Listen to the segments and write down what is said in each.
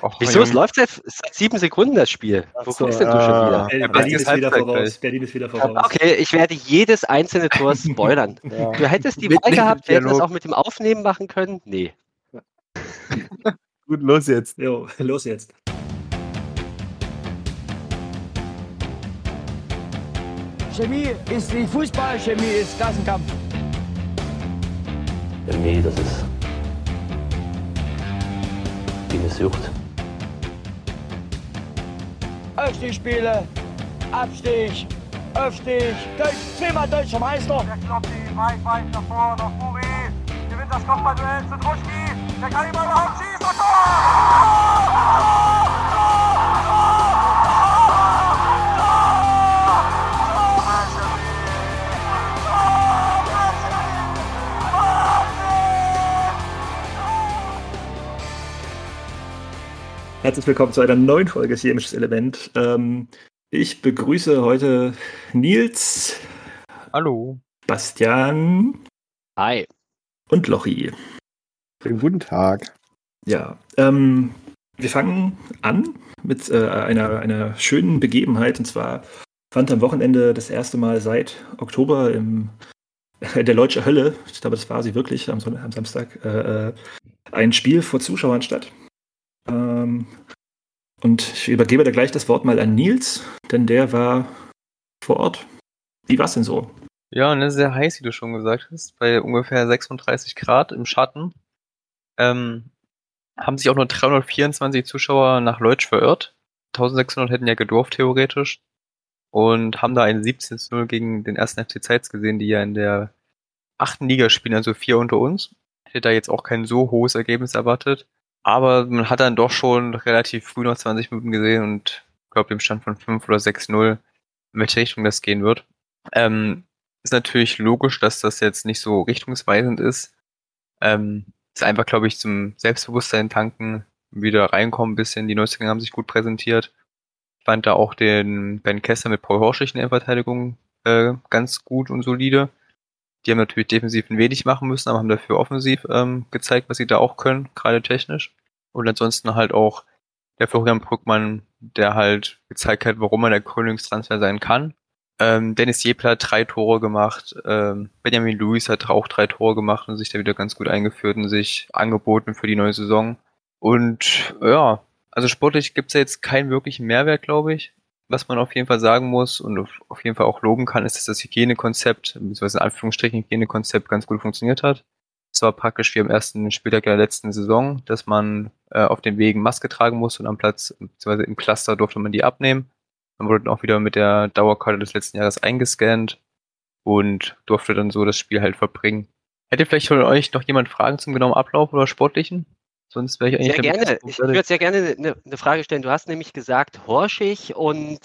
Och, Wieso? Es läuft seit, seit, sieben Sekunden das Spiel. Wo so, guckst denn du schon wieder? Berlin, Berlin, ist wieder voraus. Berlin ist wieder voraus. Okay, ich werde jedes einzelne Tor spoilern. ja. Du hättest die Wahl gehabt, wir hätten das auch mit dem Aufnehmen machen können. Nee. Gut, los jetzt. Jo, los jetzt. Chemie ist nicht Fußball, Chemie ist Klassenkampf. Chemie, das ist wie eine Sucht. Aufstiegsspiele, Abstieg, Aufstieg, Deutsch, zehnmal deutscher Meister. Der kloppt die weit, weit nach vorne auf. Gewinnt das Kopfballduell zu Druschki. Der kann ihn mal schießen Tor! Herzlich willkommen zu einer neuen Folge Chemisches Element. Ähm, ich begrüße heute Nils. Hallo. Bastian. Hi. Und Lochi. Guten Tag. Ja, ähm, wir fangen an mit äh, einer, einer schönen Begebenheit. Und zwar fand am Wochenende das erste Mal seit Oktober im, in der Leutsche Hölle, ich glaube, das war sie wirklich am, am Samstag, äh, äh ein Spiel vor Zuschauern statt. Ähm, und ich übergebe da gleich das Wort mal an Nils, denn der war vor Ort. Wie war es denn so? Ja, ne, sehr heiß, wie du schon gesagt hast, bei ungefähr 36 Grad im Schatten. Ähm, haben sich auch nur 324 Zuschauer nach Leutsch verirrt. 1600 hätten ja gedurft, theoretisch. Und haben da ein 17-0 gegen den ersten FC Zeitz gesehen, die ja in der achten Liga spielen, also vier unter uns. Hätte da jetzt auch kein so hohes Ergebnis erwartet. Aber man hat dann doch schon relativ früh noch 20 Minuten gesehen und glaube dem Stand von 5 oder 6-0, in welche Richtung das gehen wird. Ähm, ist natürlich logisch, dass das jetzt nicht so richtungsweisend ist. Ähm, ist einfach, glaube ich, zum Selbstbewusstsein tanken, wieder reinkommen ein bisschen. Die Neuzugänge haben sich gut präsentiert. Ich fand da auch den Ben Kessler mit Paul Horschig in der Verteidigung äh, ganz gut und solide. Die haben natürlich defensiv ein wenig machen müssen, aber haben dafür offensiv ähm, gezeigt, was sie da auch können, gerade technisch. Und ansonsten halt auch der Florian Brückmann, der halt gezeigt hat, warum er der Königstransfer sein kann. Ähm, Dennis Jepler hat drei Tore gemacht, ähm, Benjamin Lewis hat auch drei Tore gemacht und sich da wieder ganz gut eingeführt und sich angeboten für die neue Saison. Und ja, also sportlich gibt's ja jetzt keinen wirklichen Mehrwert, glaube ich. Was man auf jeden Fall sagen muss und auf jeden Fall auch loben kann, ist, dass das Hygienekonzept, beziehungsweise in Anführungsstrichen Hygienekonzept ganz gut funktioniert hat. Es war praktisch wie am ersten Spieltag der letzten Saison, dass man äh, auf den Wegen Maske tragen muss und am Platz, beziehungsweise im Cluster durfte man die abnehmen. Man wurde dann auch wieder mit der Dauerkarte des letzten Jahres eingescannt und durfte dann so das Spiel halt verbringen. Hätte vielleicht von euch noch jemand Fragen zum genauen Ablauf oder sportlichen? Sonst wäre ich eigentlich. Sehr gerne. Ich würde sehr gerne eine, eine, Frage stellen. Du hast nämlich gesagt, Horschig und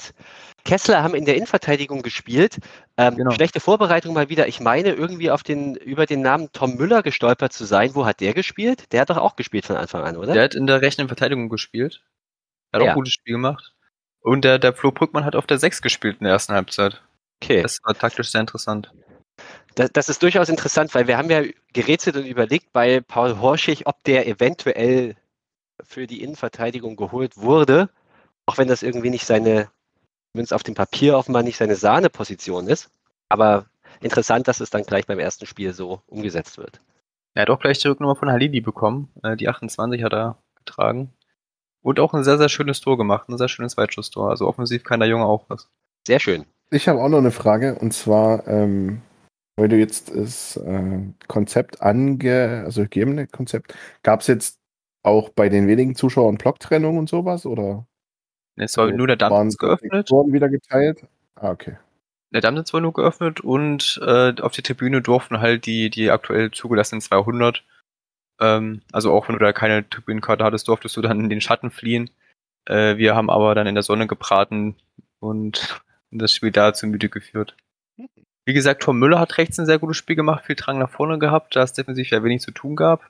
Kessler haben in der Innenverteidigung gespielt. Ähm, genau. Schlechte Vorbereitung mal wieder. Ich meine, irgendwie auf den, über den Namen Tom Müller gestolpert zu sein. Wo hat der gespielt? Der hat doch auch gespielt von Anfang an, oder? Der hat in der rechten Verteidigung gespielt. Er hat ja. auch ein gutes Spiel gemacht. Und der, der Flo Brückmann hat auf der 6 gespielt in der ersten Halbzeit. Okay. Das war taktisch sehr interessant. Das, das, ist durchaus interessant, weil wir haben ja gerätselt und überlegt bei Paul Horschig, ob der eventuell für die Innenverteidigung geholt wurde, auch wenn das irgendwie nicht seine, wenn es auf dem Papier offenbar nicht seine Sahneposition ist. Aber interessant, dass es dann gleich beim ersten Spiel so umgesetzt wird. Er hat auch gleich die Rücknummer von Halili bekommen. Äh, die 28 hat er getragen. Und auch ein sehr, sehr schönes Tor gemacht. Ein sehr schönes Weitschusstor. Also offensiv kann der Junge auch was. Sehr schön. Ich habe auch noch eine Frage. Und zwar, ähm, weil du jetzt das äh, Konzept ange, also gegebene Konzept, gab es jetzt auch bei den wenigen Zuschauern Blocktrennung und sowas? Oder? Es war nur der Dammsitz geöffnet. Wurden wieder geteilt? Ah, okay. Der Dammsitz war nur geöffnet und äh, auf der Tribüne durften halt die, die aktuell zugelassenen 200, ähm, also auch wenn du da keine Tribünenkarte hattest, durftest du dann in den Schatten fliehen. Äh, wir haben aber dann in der Sonne gebraten und das Spiel da zu müde geführt. Wie gesagt, Tom Müller hat rechts ein sehr gutes Spiel gemacht, viel Drang nach vorne gehabt, da es defensiv ja wenig zu tun gab.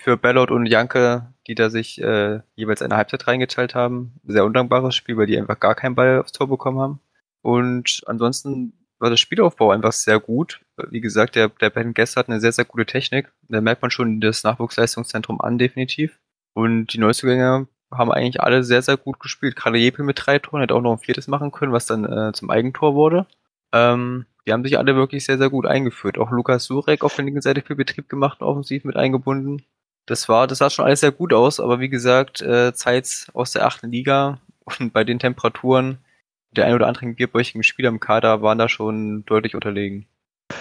Für Bellot und Janke, die da sich äh, jeweils eine Halbzeit reingeteilt haben, sehr undankbares Spiel, weil die einfach gar keinen Ball aufs Tor bekommen haben. Und ansonsten war der Spielaufbau einfach sehr gut. Wie gesagt, der, der Ben Guest hat eine sehr, sehr gute Technik. Da merkt man schon das Nachwuchsleistungszentrum an, definitiv. Und die Neuzugänge haben eigentlich alle sehr, sehr gut gespielt. Gerade Jepel mit drei Toren hätte auch noch ein viertes machen können, was dann äh, zum Eigentor wurde. Ähm, die haben sich alle wirklich sehr, sehr gut eingeführt. Auch Lukas Surek auf der linken Seite viel Betrieb gemacht offensiv mit eingebunden. Das war, das sah schon alles sehr gut aus, aber wie gesagt, äh, Zeit aus der achten Liga und bei den Temperaturen der ein oder anderen bierbäuchigen Spieler im Kader waren da schon deutlich unterlegen.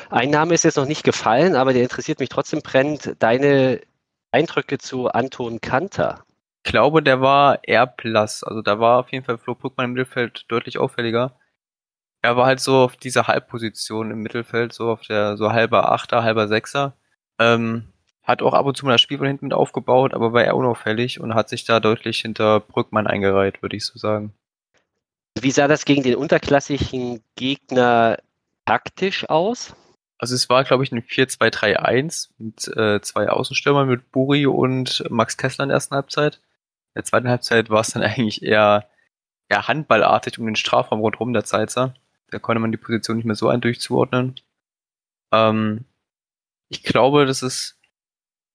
Ein Name ist jetzt noch nicht gefallen, aber der interessiert mich trotzdem brennend. Deine Eindrücke zu Anton Kanter. Ich glaube, der war R+. Also da war auf jeden Fall Flo Puckmann im Mittelfeld deutlich auffälliger. Er war halt so auf dieser Halbposition im Mittelfeld, so auf der so halber Achter, halber Sechser. Ähm, hat auch ab und zu mal das Spiel von hinten mit aufgebaut, aber war eher unauffällig und hat sich da deutlich hinter Brückmann eingereiht, würde ich so sagen. Wie sah das gegen den unterklassigen Gegner taktisch aus? Also es war, glaube ich, ein 4-2-3-1 mit äh, zwei Außenstürmern mit Buri und Max Kessler in der ersten Halbzeit. In der zweiten Halbzeit war es dann eigentlich eher, eher handballartig um den Strafraum rundherum der Zeitzer. Da konnte man die Position nicht mehr so eindeutig zuordnen. Ähm, ich glaube, das ist,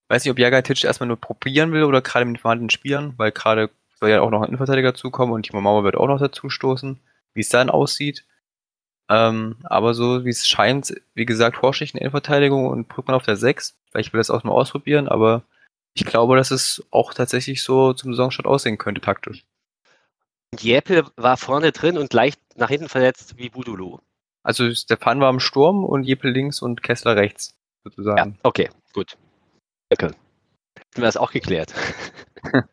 weiß nicht, ob Jagatic erstmal nur probieren will oder gerade mit den vorhandenen Spielern, weil gerade soll ja auch noch ein Innenverteidiger zukommen und Timo Mauer wird auch noch dazu stoßen, wie es dann aussieht. Ähm, aber so wie es scheint, wie gesagt, Horschig in Innenverteidigung und Brückmann auf der 6. Vielleicht will das auch mal ausprobieren, aber ich glaube, dass es auch tatsächlich so zum Saisonstart aussehen könnte, taktisch. Jäpel war vorne drin und leicht nach hinten verletzt wie Budulu. Also Stefan war im Sturm und Jepel links und Kessler rechts, sozusagen. Ja, okay, gut. Danke. Hätten wir das auch geklärt.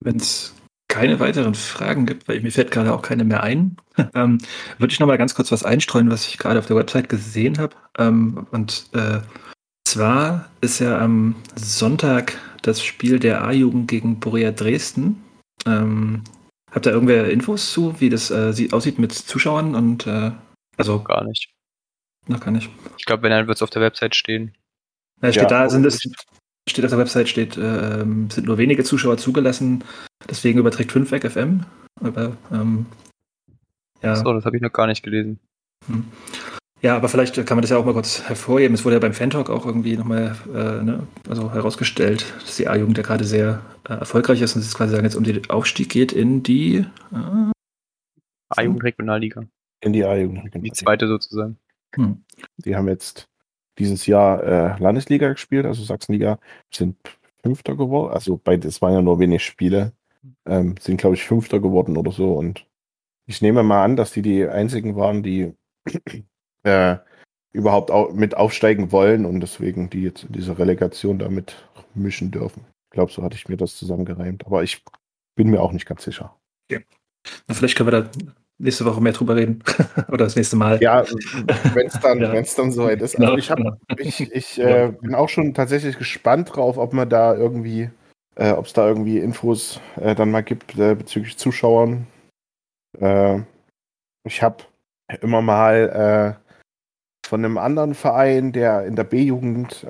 Wenn es keine weiteren Fragen gibt, weil mir fällt gerade auch keine mehr ein, ähm, würde ich noch mal ganz kurz was einstreuen, was ich gerade auf der Website gesehen habe. Ähm, und äh, zwar ist ja am Sonntag das Spiel der A-Jugend gegen Borussia Dresden. Ähm, habt ihr irgendwer Infos zu, wie das äh, sieht, aussieht mit Zuschauern und äh, also gar nicht. Noch gar nicht. Ich glaube, wenn dann wird es auf der Website stehen. Ja, steht ja, da sind es steht auf der Website, steht, äh, sind nur wenige Zuschauer zugelassen, deswegen überträgt 5 Weg FM. Aber, ähm, ja. So, das habe ich noch gar nicht gelesen. Hm. Ja, aber vielleicht kann man das ja auch mal kurz hervorheben. Es wurde ja beim Fan-Talk auch irgendwie nochmal äh, ne, also herausgestellt, dass die A-Jugend ja gerade sehr äh, erfolgreich ist und es quasi sagen, jetzt um den Aufstieg geht in die äh, A-Jugend Regionalliga. In die A-Jugend Regionalliga. Die zweite sozusagen. Hm. Die haben jetzt dieses Jahr äh, Landesliga gespielt, also Sachsenliga, sind Fünfter geworden. Also bei, es waren ja nur wenig Spiele, ähm, sind glaube ich Fünfter geworden oder so. Und ich nehme mal an, dass die die einzigen waren, die äh, überhaupt au mit aufsteigen wollen und deswegen die jetzt diese Relegation damit mischen dürfen. Ich glaube, so hatte ich mir das zusammengereimt, aber ich bin mir auch nicht ganz sicher. Ja. Na, vielleicht können wir da nächste Woche mehr drüber reden. Oder das nächste Mal. Ja, wenn es dann, ja. dann so weit ist. Also ich, hab, genau. ich, ich äh, bin auch schon tatsächlich gespannt drauf, ob man da irgendwie, äh, ob es da irgendwie Infos äh, dann mal gibt äh, bezüglich Zuschauern. Äh, ich habe immer mal von einem anderen Verein, der in der B-Jugend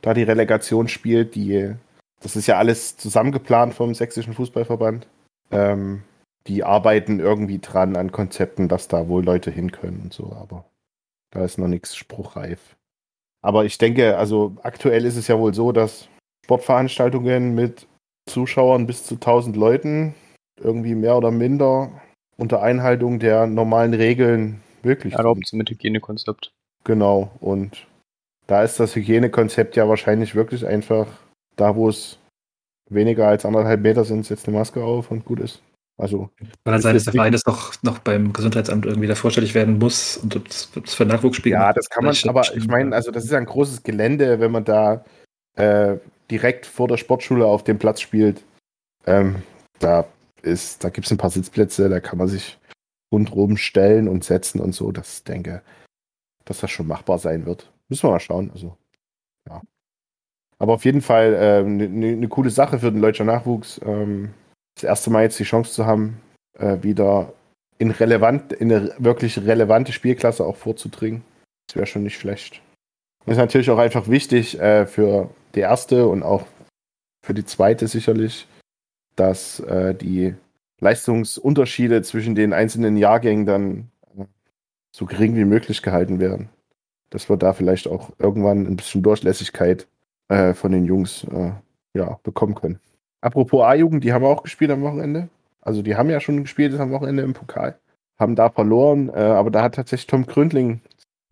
da die Relegation spielt, die das ist ja alles zusammengeplant vom Sächsischen Fußballverband. Ähm, die arbeiten irgendwie dran an Konzepten, dass da wohl Leute hin können und so, aber da ist noch nichts spruchreif. Aber ich denke, also aktuell ist es ja wohl so, dass Sportveranstaltungen mit Zuschauern bis zu 1000 Leuten irgendwie mehr oder minder unter Einhaltung der normalen Regeln sind. Erlaubt mit Hygienekonzept. Genau, und da ist das Hygienekonzept ja wahrscheinlich wirklich einfach da, wo es weniger als anderthalb Meter sind, setzt eine Maske auf und gut ist. Also, Kann sein, dass der Verein das noch, noch beim Gesundheitsamt irgendwie da vorstellig werden muss und ob es für Nachwuchsspiele Ja, das kann man, aber ich meine, also das ist ja ein großes Gelände, wenn man da äh, direkt vor der Sportschule auf dem Platz spielt. Ähm, da ist, da gibt es ein paar Sitzplätze, da kann man sich rundherum stellen und setzen und so. Das denke, dass das schon machbar sein wird. Müssen wir mal schauen. Also, ja. Aber auf jeden Fall eine äh, ne, ne, coole Sache für den deutschen Nachwuchs. Ähm, das erste Mal jetzt die Chance zu haben, äh, wieder in relevant, in eine wirklich relevante Spielklasse auch vorzudringen. Das wäre schon nicht schlecht. Das ist natürlich auch einfach wichtig äh, für die erste und auch für die zweite sicherlich, dass äh, die Leistungsunterschiede zwischen den einzelnen Jahrgängen dann äh, so gering wie möglich gehalten werden. Dass wir da vielleicht auch irgendwann ein bisschen Durchlässigkeit äh, von den Jungs äh, ja, bekommen können. Apropos A-Jugend, die haben auch gespielt am Wochenende. Also die haben ja schon gespielt am Wochenende im Pokal. Haben da verloren, äh, aber da hat tatsächlich Tom Gründling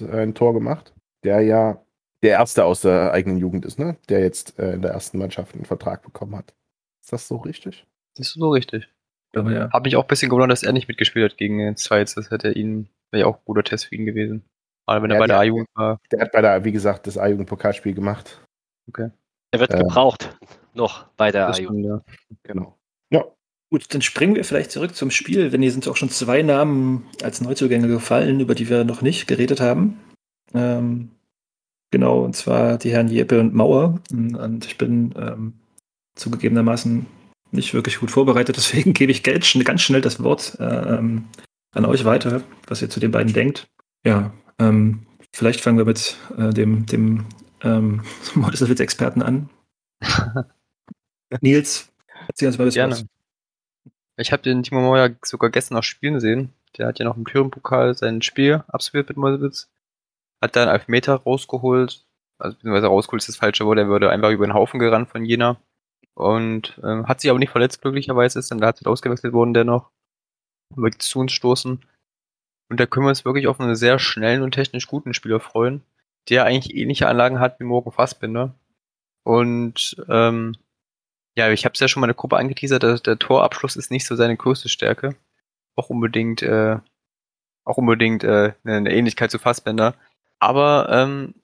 äh, ein Tor gemacht, der ja der Erste aus der eigenen Jugend ist, ne? Der jetzt äh, in der ersten Mannschaft einen Vertrag bekommen hat. Ist das so richtig? Das ist so richtig. Aber ja. Hab mich auch ein bisschen gewundert, dass er nicht mitgespielt hat gegen den Zweitz. Das hätte ihn, wäre ja auch ein guter Test für ihn gewesen. Aber wenn er Ja, bei der A-Jugend war, Der hat bei der, wie gesagt, das A-Jugend-Pokalspiel gemacht. okay. Er wird Äh, gebraucht. Noch bei der Das AJU. stimmt, ja. Genau. Gut, dann springen wir vielleicht zurück zum Spiel, denn hier sind auch schon zwei Namen als Neuzugänge gefallen, über die wir noch nicht geredet haben. Ähm, genau, und zwar die Herren Jeppe und Mauer. Und ich bin ähm, zugegebenermaßen nicht wirklich gut vorbereitet, deswegen gebe ich ganz schnell, das Wort äh, ähm, an euch weiter, was ihr zu den beiden denkt. Ja, ähm, vielleicht fangen wir mit äh, dem, dem ähm, Meuselwitz-Experten an. Nils, erzähl uns mal das Gerne. Ich habe den Timo Mauer sogar gestern noch spielen sehen. Der hat ja noch im Thüringen-Pokal sein Spiel absolviert mit Meuselwitz. Hat da einen Elfmeter rausgeholt. Also, beziehungsweise rausgeholt ist das falsche Wort. Er wurde einfach über den Haufen gerannt von Jena. Und ähm, hat sich aber nicht verletzt, glücklicherweise ist dann da hat ausgewechselt worden dennoch. Wird zu uns stoßen. Und da können wir uns wirklich auf einen sehr schnellen und technisch guten Spieler freuen, der eigentlich ähnliche Anlagen hat wie Morgen Fassbinder. Und ähm, ja, ich habe es ja schon mal in der Gruppe angeteasert, der, der Torabschluss ist nicht so seine größte Stärke. Auch unbedingt, äh, auch unbedingt äh, eine, eine Ähnlichkeit zu Fassbender. Aber ähm,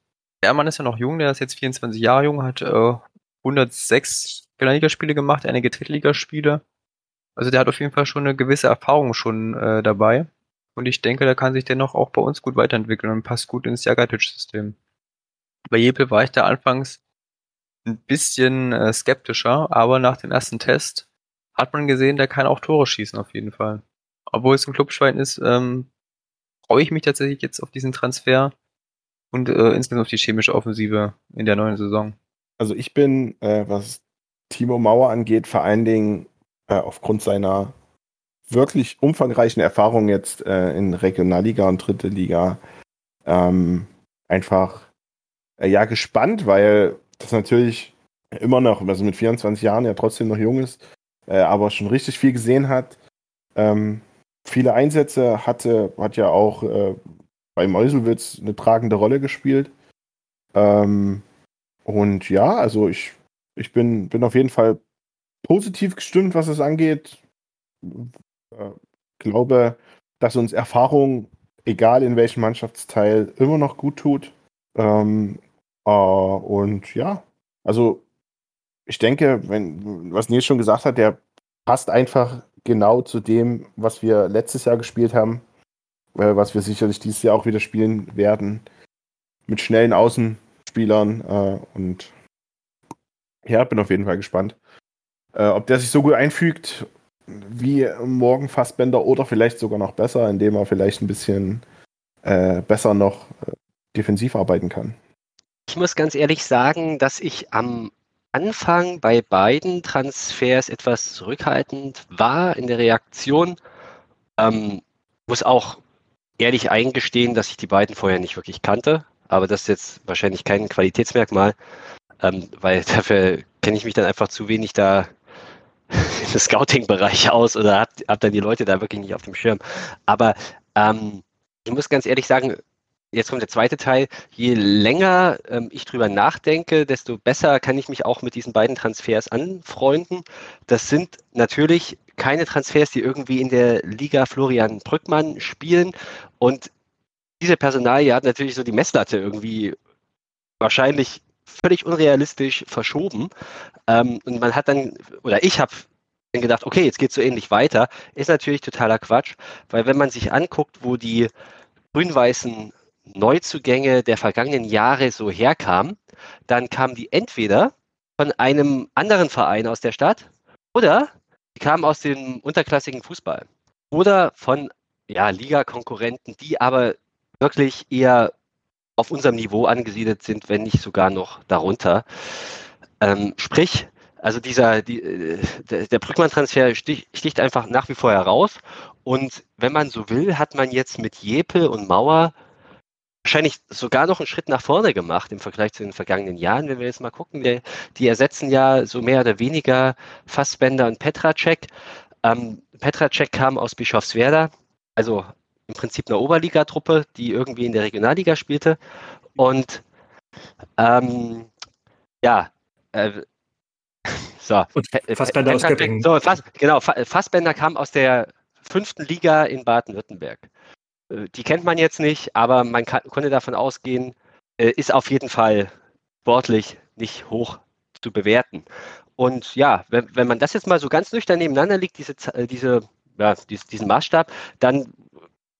der Mann ist ja noch jung, der ist jetzt 24 Jahre jung, hat äh, 106 Ligaspiele gemacht, einige Drittligaspiele. Also der hat auf jeden Fall schon eine gewisse Erfahrung schon äh, dabei. Und ich denke, da kann sich dennoch auch bei uns gut weiterentwickeln und passt gut ins Jagatic-System. Bei Jepel war ich da anfangs ein bisschen äh, skeptischer, aber nach dem ersten Test hat man gesehen, der kann auch Tore schießen auf jeden Fall. Obwohl es ein Clubschwein ist, ähm, freue ich mich tatsächlich jetzt auf diesen Transfer und äh, insgesamt auf die chemische Offensive in der neuen Saison. Also ich bin, äh, was Timo Mauer angeht, vor allen Dingen äh, aufgrund seiner wirklich umfangreichen Erfahrung jetzt äh, in Regionalliga und Dritte Liga ähm, einfach äh, ja gespannt, weil das natürlich immer noch, also mit 24 Jahren ja trotzdem noch jung ist, äh, aber schon richtig viel gesehen hat. Ähm, viele Einsätze hatte, hat ja auch äh, bei Meuselwitz eine tragende Rolle gespielt. Ähm, und ja, also ich, ich bin, bin auf jeden Fall positiv gestimmt, was es angeht. Äh, glaube, dass uns Erfahrung, egal in welchem Mannschaftsteil, immer noch gut tut. Ähm, äh, und ja, also ich denke, wenn, was Nils schon gesagt hat, der passt einfach genau zu dem, was wir letztes Jahr gespielt haben, äh, was wir sicherlich dieses Jahr auch wieder spielen werden. Mit schnellen Außenspielern äh, und ja, bin auf jeden Fall gespannt. Äh, ob der sich so gut einfügt wie morgen Fassbender oder vielleicht sogar noch besser, indem er vielleicht ein bisschen äh, besser noch äh, defensiv arbeiten kann. Ich muss ganz ehrlich sagen, dass ich am Anfang bei beiden Transfers etwas zurückhaltend war in der Reaktion. Ähm, muss auch ehrlich eingestehen, dass ich die beiden vorher nicht wirklich kannte, aber das ist jetzt wahrscheinlich kein Qualitätsmerkmal, ähm, weil dafür kenne ich mich dann einfach zu wenig da im Scouting-Bereich aus oder hab, hab dann die Leute da wirklich nicht auf dem Schirm. Aber ähm, ich muss ganz ehrlich sagen, jetzt kommt der zweite Teil. Je länger ähm, ich drüber nachdenke, desto besser kann ich mich auch mit diesen beiden Transfers anfreunden. Das sind natürlich keine Transfers, die irgendwie in der Liga Florian Brückmann spielen. Und diese Personalie hat natürlich so die Messlatte irgendwie wahrscheinlich völlig unrealistisch verschoben. Ähm, und man hat dann, oder ich habe dann gedacht, okay, jetzt geht es so ähnlich weiter. Ist natürlich totaler Quatsch, weil wenn man sich anguckt, wo die grün-weißen Neuzugänge der vergangenen Jahre so herkamen, dann kamen die entweder von einem anderen Verein aus der Stadt oder die kamen aus dem unterklassigen Fußball oder von ja, Liga-Konkurrenten, die aber wirklich eher auf unserem Niveau angesiedelt sind, wenn nicht sogar noch darunter. Ähm, sprich, also dieser, die, äh, der, Brückmann-Transfer stich, sticht einfach nach wie vor heraus. Und wenn man so will, hat man jetzt mit Jepe und Mauer wahrscheinlich sogar noch einen Schritt nach vorne gemacht im Vergleich zu den vergangenen Jahren. Wenn wir jetzt mal gucken, die, die ersetzen ja so mehr oder weniger Fassbender und Petracek. Ähm, Petracek kam aus Bischofswerda, also im Prinzip eine Oberligatruppe, die irgendwie in der Regionalliga spielte. Und ähm, ja, äh, so. Und Fassbender aus Göppingen. So, Fass, genau, Fassbender kam aus der fünften Liga in Baden-Württemberg. Äh, die kennt man jetzt nicht, aber man kann, konnte davon ausgehen, äh, ist auf jeden Fall sportlich nicht hoch zu bewerten. Und ja, wenn, wenn man das jetzt mal so ganz nüchtern nebeneinander liegt, diese, äh, diese, ja, diesen Maßstab, dann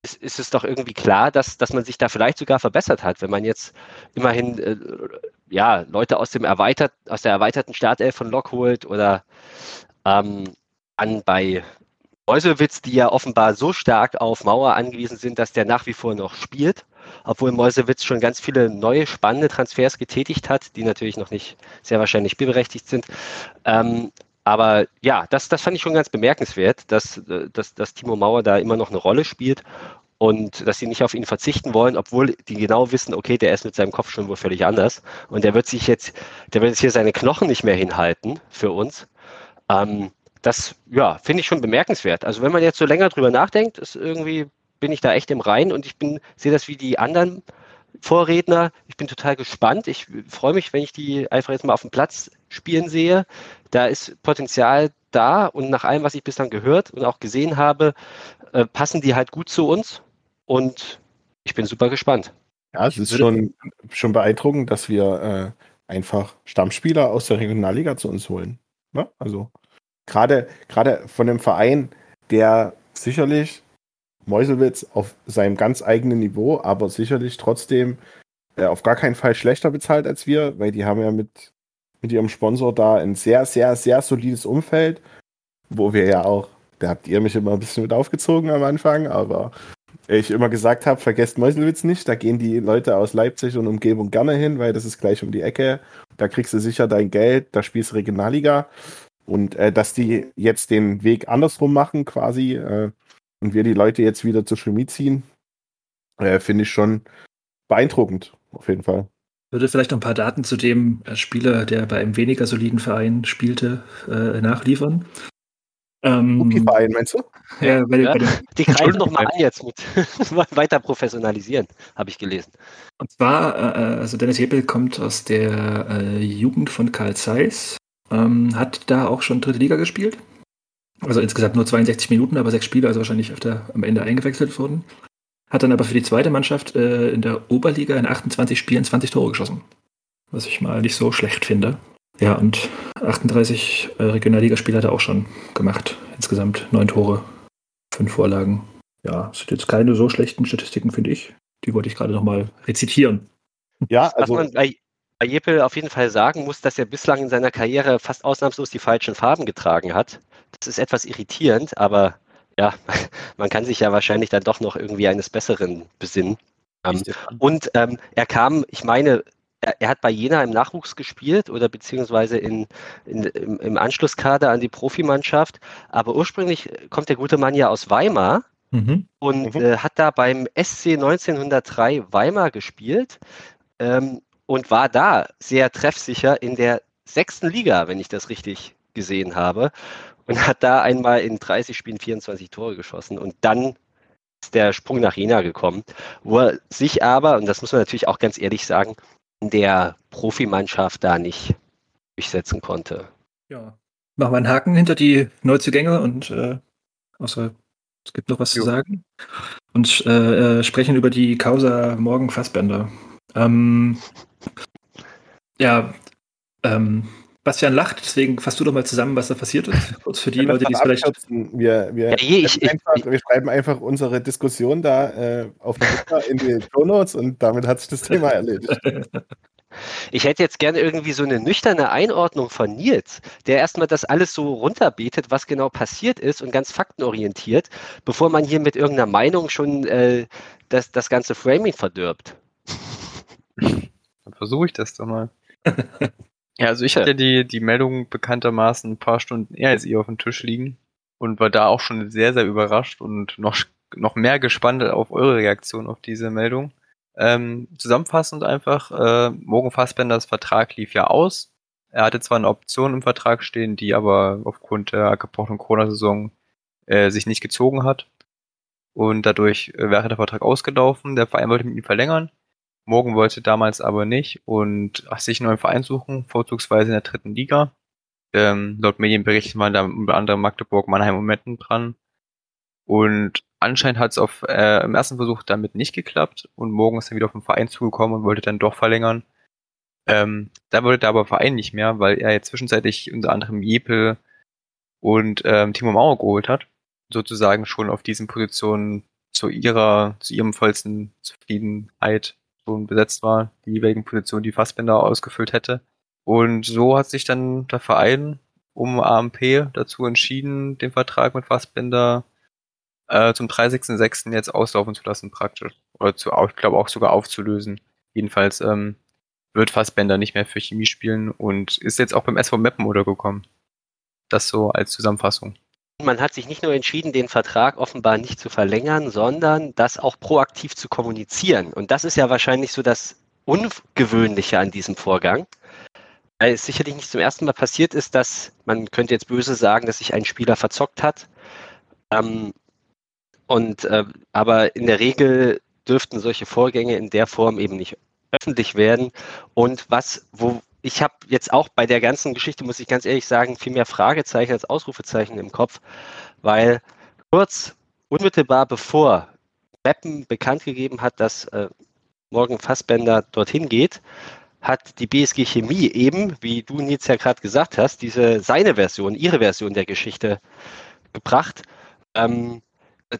ist, ist, es doch irgendwie klar, dass, dass man sich da vielleicht sogar verbessert hat, wenn man jetzt immerhin äh, ja, Leute aus, dem erweitert, aus der erweiterten Startelf von Lok holt oder ähm, an bei Meuselwitz, die ja offenbar so stark auf Mauer angewiesen sind, dass der nach wie vor noch spielt, obwohl Meuselwitz schon ganz viele neue spannende Transfers getätigt hat, die natürlich noch nicht sehr wahrscheinlich spielberechtigt sind. Ähm, aber ja, das, das fand ich schon ganz bemerkenswert, dass, dass, dass Timo Mauer da immer noch eine Rolle spielt und dass sie nicht auf ihn verzichten wollen, obwohl die genau wissen, okay, der ist mit seinem Kopf schon wohl völlig anders und der wird sich jetzt, der wird jetzt hier seine Knochen nicht mehr hinhalten für uns. Ähm, das, ja, finde ich schon bemerkenswert. Also wenn man jetzt so länger drüber nachdenkt, ist irgendwie, bin ich da echt im Rein und ich bin, sehe das wie die anderen Vorredner. Ich bin total gespannt. Ich freue mich, wenn ich die einfach jetzt mal auf dem Platz spielen sehe. Da ist Potenzial da und nach allem, was ich bislang gehört und auch gesehen habe, äh, passen die halt gut zu uns und ich bin super gespannt. Ja, es ist schon, schon beeindruckend, dass wir äh, einfach Stammspieler aus der Regionalliga zu uns holen. Ne? Also gerade gerade von einem Verein, der sicherlich Meuselwitz auf seinem ganz eigenen Niveau, aber sicherlich trotzdem äh, auf gar keinen Fall schlechter bezahlt als wir, weil die haben ja mit, mit ihrem Sponsor da ein sehr, sehr, sehr solides Umfeld, wo wir ja auch, da habt ihr mich immer ein bisschen mit aufgezogen am Anfang, aber ich immer gesagt habe, vergesst Meuselwitz nicht, da gehen die Leute aus Leipzig und Umgebung gerne hin, weil das ist gleich um die Ecke, da kriegst du sicher dein Geld, da spielst du Regionalliga. Und äh, dass die jetzt den Weg andersrum machen quasi äh, und wir die Leute jetzt wieder zur Chemie ziehen, äh, finde ich schon beeindruckend, auf jeden Fall. Würde vielleicht noch ein paar Daten zu dem äh, Spieler, der bei einem weniger soliden Verein spielte, äh, nachliefern. Ähm, Verein, meinst du? Ja, bei, ja, bei dem, die greifen nochmal an jetzt mit weiter professionalisieren, habe ich gelesen. Und zwar, äh, also Dennis Hebel kommt aus der äh, Jugend von Karl Zeiss, ähm, hat da auch schon dritte Liga gespielt. Also insgesamt nur 62 Minuten, aber sechs Spiele, also wahrscheinlich öfter am Ende eingewechselt wurden. Hat dann aber für die zweite Mannschaft äh, in der Oberliga in 28 Spielen 20 Tore geschossen. Was ich mal nicht so schlecht finde. Ja, und 38 äh, Regionalligaspiele hat er auch schon gemacht. Insgesamt neun Tore, fünf Vorlagen. Ja, sind jetzt keine so schlechten Statistiken, finde ich. Die wollte ich gerade nochmal rezitieren. Ja, also. Was man bei, bei Jeppel auf jeden Fall sagen muss, dass er bislang in seiner Karriere fast ausnahmslos die falschen Farben getragen hat. Das ist etwas irritierend, aber ja, man kann sich ja wahrscheinlich dann doch noch irgendwie eines Besseren besinnen. Ähm, und ähm, er kam, ich meine, er, er, hat bei Jena im Nachwuchs gespielt oder beziehungsweise in, in, im, im, Anschlusskader an die Profimannschaft. Aber ursprünglich kommt der gute Mann ja aus Weimar mhm. und mhm. Äh, hat da beim SC 1903 Weimar gespielt. Ähm, und war da sehr treffsicher in der sechsten Liga, wenn ich das richtig gesehen habe. Und hat da einmal in 30 Spielen 24 Tore geschossen. Und dann ist der Sprung nach Jena gekommen, wo er sich aber, und das muss man natürlich auch ganz ehrlich sagen, in der Profimannschaft da nicht durchsetzen konnte. Ja. Machen wir einen Haken hinter die Neuzugänge und äh, außer es gibt noch was jo. zu sagen. Und äh, äh, sprechen über die Causa Morgen Fassbender. Ähm, ja, ähm, Bastian lacht, deswegen fasst du doch mal zusammen, was da passiert ist. Kurz für die Leute, die es vielleicht. Wir, wir, ja, je, ich, einfach, ich, wir, schreiben einfach unsere Diskussion da äh, auf in die Show Notes und damit hat sich das Thema erledigt. Ich hätte jetzt gerne irgendwie so eine nüchterne Einordnung von Nils, der erstmal das alles so runterbetet, was genau passiert ist und ganz faktenorientiert, bevor man hier mit irgendeiner Meinung schon äh, das, das ganze Framing verdirbt. Dann versuche ich das doch mal. ja, also ich hatte die, die Meldung bekanntermaßen ein paar Stunden eher als ihr auf dem Tisch liegen und war da auch schon sehr, sehr überrascht und noch, noch mehr gespannt auf eure Reaktion auf diese Meldung. Ähm, zusammenfassend einfach, äh, Morgan Fassbenders Vertrag lief ja aus. Er hatte zwar eine Option im Vertrag stehen, die aber aufgrund der gebrochenen Corona-Saison äh, sich nicht gezogen hat. Und dadurch äh, wäre der Vertrag ausgelaufen. Der Verein wollte mit ihm verlängern. Morgan wollte damals aber nicht und ach, sich einen neuen Verein suchen, vorzugsweise in der dritten Liga. Ähm, laut Medienberichten waren da unter anderem Magdeburg, Mannheim und Metten dran. Und anscheinend hat es äh, im ersten Versuch damit nicht geklappt und morgen ist er wieder auf den Verein zugekommen und wollte dann doch verlängern. Ähm, da wollte er aber Verein nicht mehr, weil er jetzt zwischenzeitlich unter anderem Jepel und ähm, Timo Mauer geholt hat, sozusagen schon auf diesen Positionen zu ihrer, zu ihrem vollsten Zufriedenheit schon besetzt war, die jeweiligen Positionen, die Fassbender ausgefüllt hätte. Und so hat sich dann der Verein um AMP dazu entschieden, den Vertrag mit Fassbender äh, zum 30.06. jetzt auslaufen zu lassen praktisch. Oder zu, ich glaube auch sogar aufzulösen. Jedenfalls ähm, wird Fassbender nicht mehr für Chemie spielen und ist jetzt auch beim SV Meppen untergekommen. Das so als Zusammenfassung. Man hat sich nicht nur entschieden, den Vertrag offenbar nicht zu verlängern, sondern das auch proaktiv zu kommunizieren. Und das ist ja wahrscheinlich so das Ungewöhnliche an diesem Vorgang. Weil es sicherlich nicht zum ersten Mal passiert ist, dass man könnte jetzt böse sagen, dass sich ein Spieler verzockt hat. Ähm, und äh, aber in der Regel dürften solche Vorgänge in der Form eben nicht öffentlich werden. Und was, wo ich habe jetzt auch bei der ganzen Geschichte, muss ich ganz ehrlich sagen, viel mehr Fragezeichen als Ausrufezeichen im Kopf, weil kurz unmittelbar bevor Meppen bekannt gegeben hat, dass äh, Morgen Fassbender dorthin geht, hat die BSG Chemie eben, wie du Nils ja gerade gesagt hast, diese seine Version, ihre Version der Geschichte gebracht. Ähm,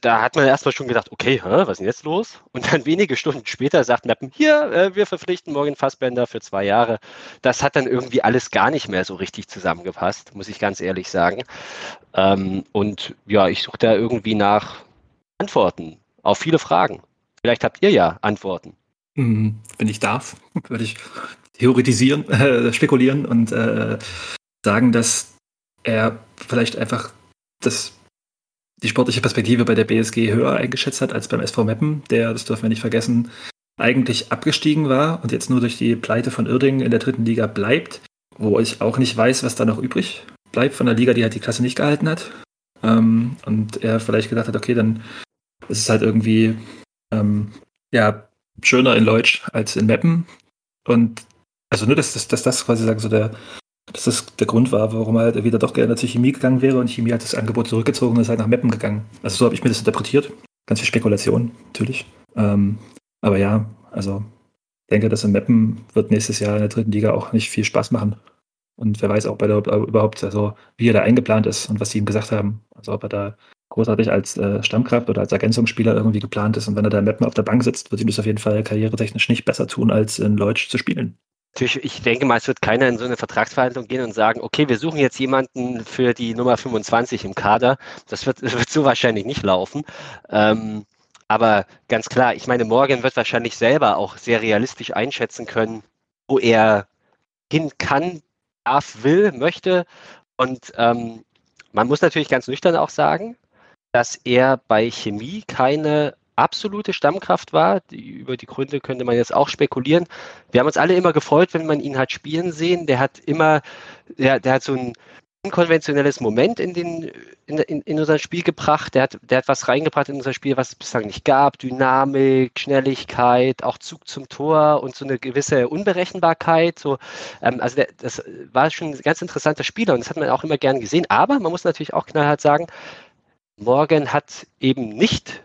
da hat man erstmal schon gedacht, okay, hä, was ist denn jetzt los? Und dann wenige Stunden später sagt Mappen, hier, äh, wir verpflichten Morgan Fassbender für zwei Jahre. Das hat dann irgendwie alles gar nicht mehr so richtig zusammengepasst, muss ich ganz ehrlich sagen. Ähm, und ja, ich suche da irgendwie nach Antworten auf viele Fragen. Vielleicht habt ihr ja Antworten. Hm, wenn ich darf, würde ich theoretisieren, äh, spekulieren und äh, sagen, dass er vielleicht einfach das die sportliche Perspektive bei der BSG höher eingeschätzt hat als beim SV Meppen, der, das dürfen wir nicht vergessen, eigentlich abgestiegen war und jetzt nur durch die Pleite von Irding in der dritten Liga bleibt, wo ich auch nicht weiß, was da noch übrig bleibt von der Liga, die halt die Klasse nicht gehalten hat. Ähm, und er vielleicht gedacht hat, okay, dann ist es halt irgendwie ähm, ja, schöner in Leutsch als in Meppen. Und also nur, dass, das quasi sagen, so der, dass das der Grund war, warum er wieder doch gerne zur Chemie gegangen wäre und Chemie hat das Angebot zurückgezogen und ist halt nach Meppen gegangen. Also so habe ich mir das interpretiert. Ganz viel Spekulation, natürlich. Ähm, aber ja, also ich denke, dass in Meppen wird nächstes Jahr in der dritten Liga auch nicht viel Spaß machen. Und wer weiß auch bei der, überhaupt, also wie er da eingeplant ist und was sie ihm gesagt haben. Also ob er da großartig als äh, Stammkraft oder als Ergänzungsspieler irgendwie geplant ist. Und wenn er da in Meppen auf der Bank sitzt, wird ihm das auf jeden Fall karrieretechnisch nicht besser tun, als in Leutsch zu spielen. Natürlich, ich denke mal, es wird keiner in so eine Vertragsverhandlung gehen und sagen, okay, wir suchen jetzt jemanden für die Nummer 25 im Kader. Das wird, wird so wahrscheinlich nicht laufen. Ähm, aber ganz klar, ich meine, Morgan wird wahrscheinlich selber auch sehr realistisch einschätzen können, wo er hin kann, darf, will, möchte. Und ähm, man muss natürlich ganz nüchtern auch sagen, dass er bei Chemie keine absolute Stammkraft war. Die, über die Gründe könnte man jetzt auch spekulieren. Wir haben uns alle immer gefreut, wenn man ihn hat spielen sehen. Der hat immer, der, der hat so ein unkonventionelles Moment in, den, in, in, in unser Spiel gebracht. Der hat, der hat was reingebracht in unser Spiel, was es bislang nicht gab. Dynamik, Schnelligkeit, auch Zug zum Tor und so eine gewisse Unberechenbarkeit. So, ähm, also der, das war schon ein ganz interessanter Spieler und das hat man auch immer gern gesehen. Aber man muss natürlich auch knallhart sagen, Morgan hat eben nicht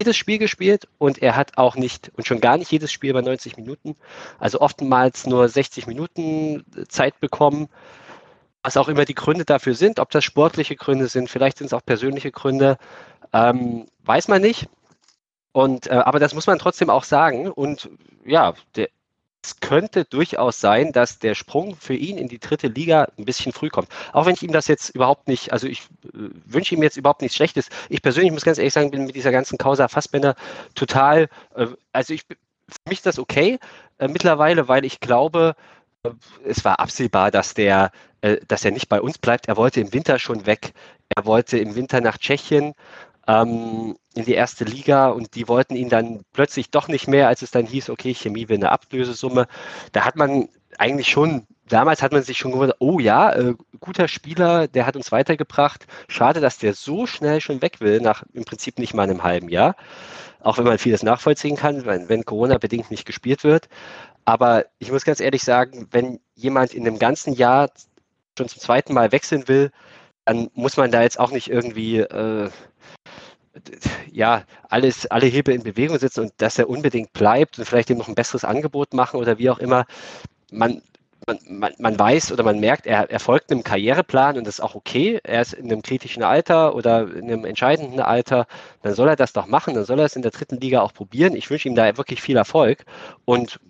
jedes Spiel gespielt und er hat auch nicht und schon gar nicht jedes Spiel bei 90 Minuten, also oftmals nur 60 Minuten Zeit bekommen. Was auch immer die Gründe dafür sind, ob das sportliche Gründe sind, vielleicht sind es auch persönliche Gründe, ähm, weiß man nicht. Und, äh, aber das muss man trotzdem auch sagen. Und ja, der, es könnte durchaus sein, dass der Sprung für ihn in die dritte Liga ein bisschen früh kommt. Auch wenn ich ihm das jetzt überhaupt nicht, also ich äh, wünsche ihm jetzt überhaupt nichts Schlechtes. Ich persönlich muss ganz ehrlich sagen, bin mit dieser ganzen Causa Fassbender total, äh, also ich, für mich ist das okay äh, mittlerweile, weil ich glaube, es war absehbar, dass der, dass er nicht bei uns bleibt. Er wollte im Winter schon weg. Er wollte im Winter nach Tschechien. Ähm, in die erste Liga und die wollten ihn dann plötzlich doch nicht mehr, als es dann hieß, okay, Chemie will eine Ablösesumme. Da hat man eigentlich schon, damals hat man sich schon gewundert, oh ja, äh, guter Spieler, der hat uns weitergebracht. Schade, dass der so schnell schon weg will, nach im Prinzip nicht mal einem halben Jahr. Auch wenn man vieles nachvollziehen kann, wenn, wenn Corona bedingt nicht gespielt wird. Aber ich muss ganz ehrlich sagen, wenn jemand in einem ganzen Jahr schon zum zweiten Mal wechseln will, dann muss man da jetzt auch nicht irgendwie äh, ja, alles, alle Hebel in Bewegung setzen und dass er unbedingt bleibt und vielleicht ihm noch ein besseres Angebot machen oder wie auch immer. Man, man, man, man weiß oder man merkt, er, er folgt einem Karriereplan und das ist auch okay. Er ist in einem kritischen Alter oder in einem entscheidenden Alter. Dann soll er das doch machen. Dann soll er es in der dritten Liga auch probieren. Ich wünsche ihm da wirklich viel Erfolg. Und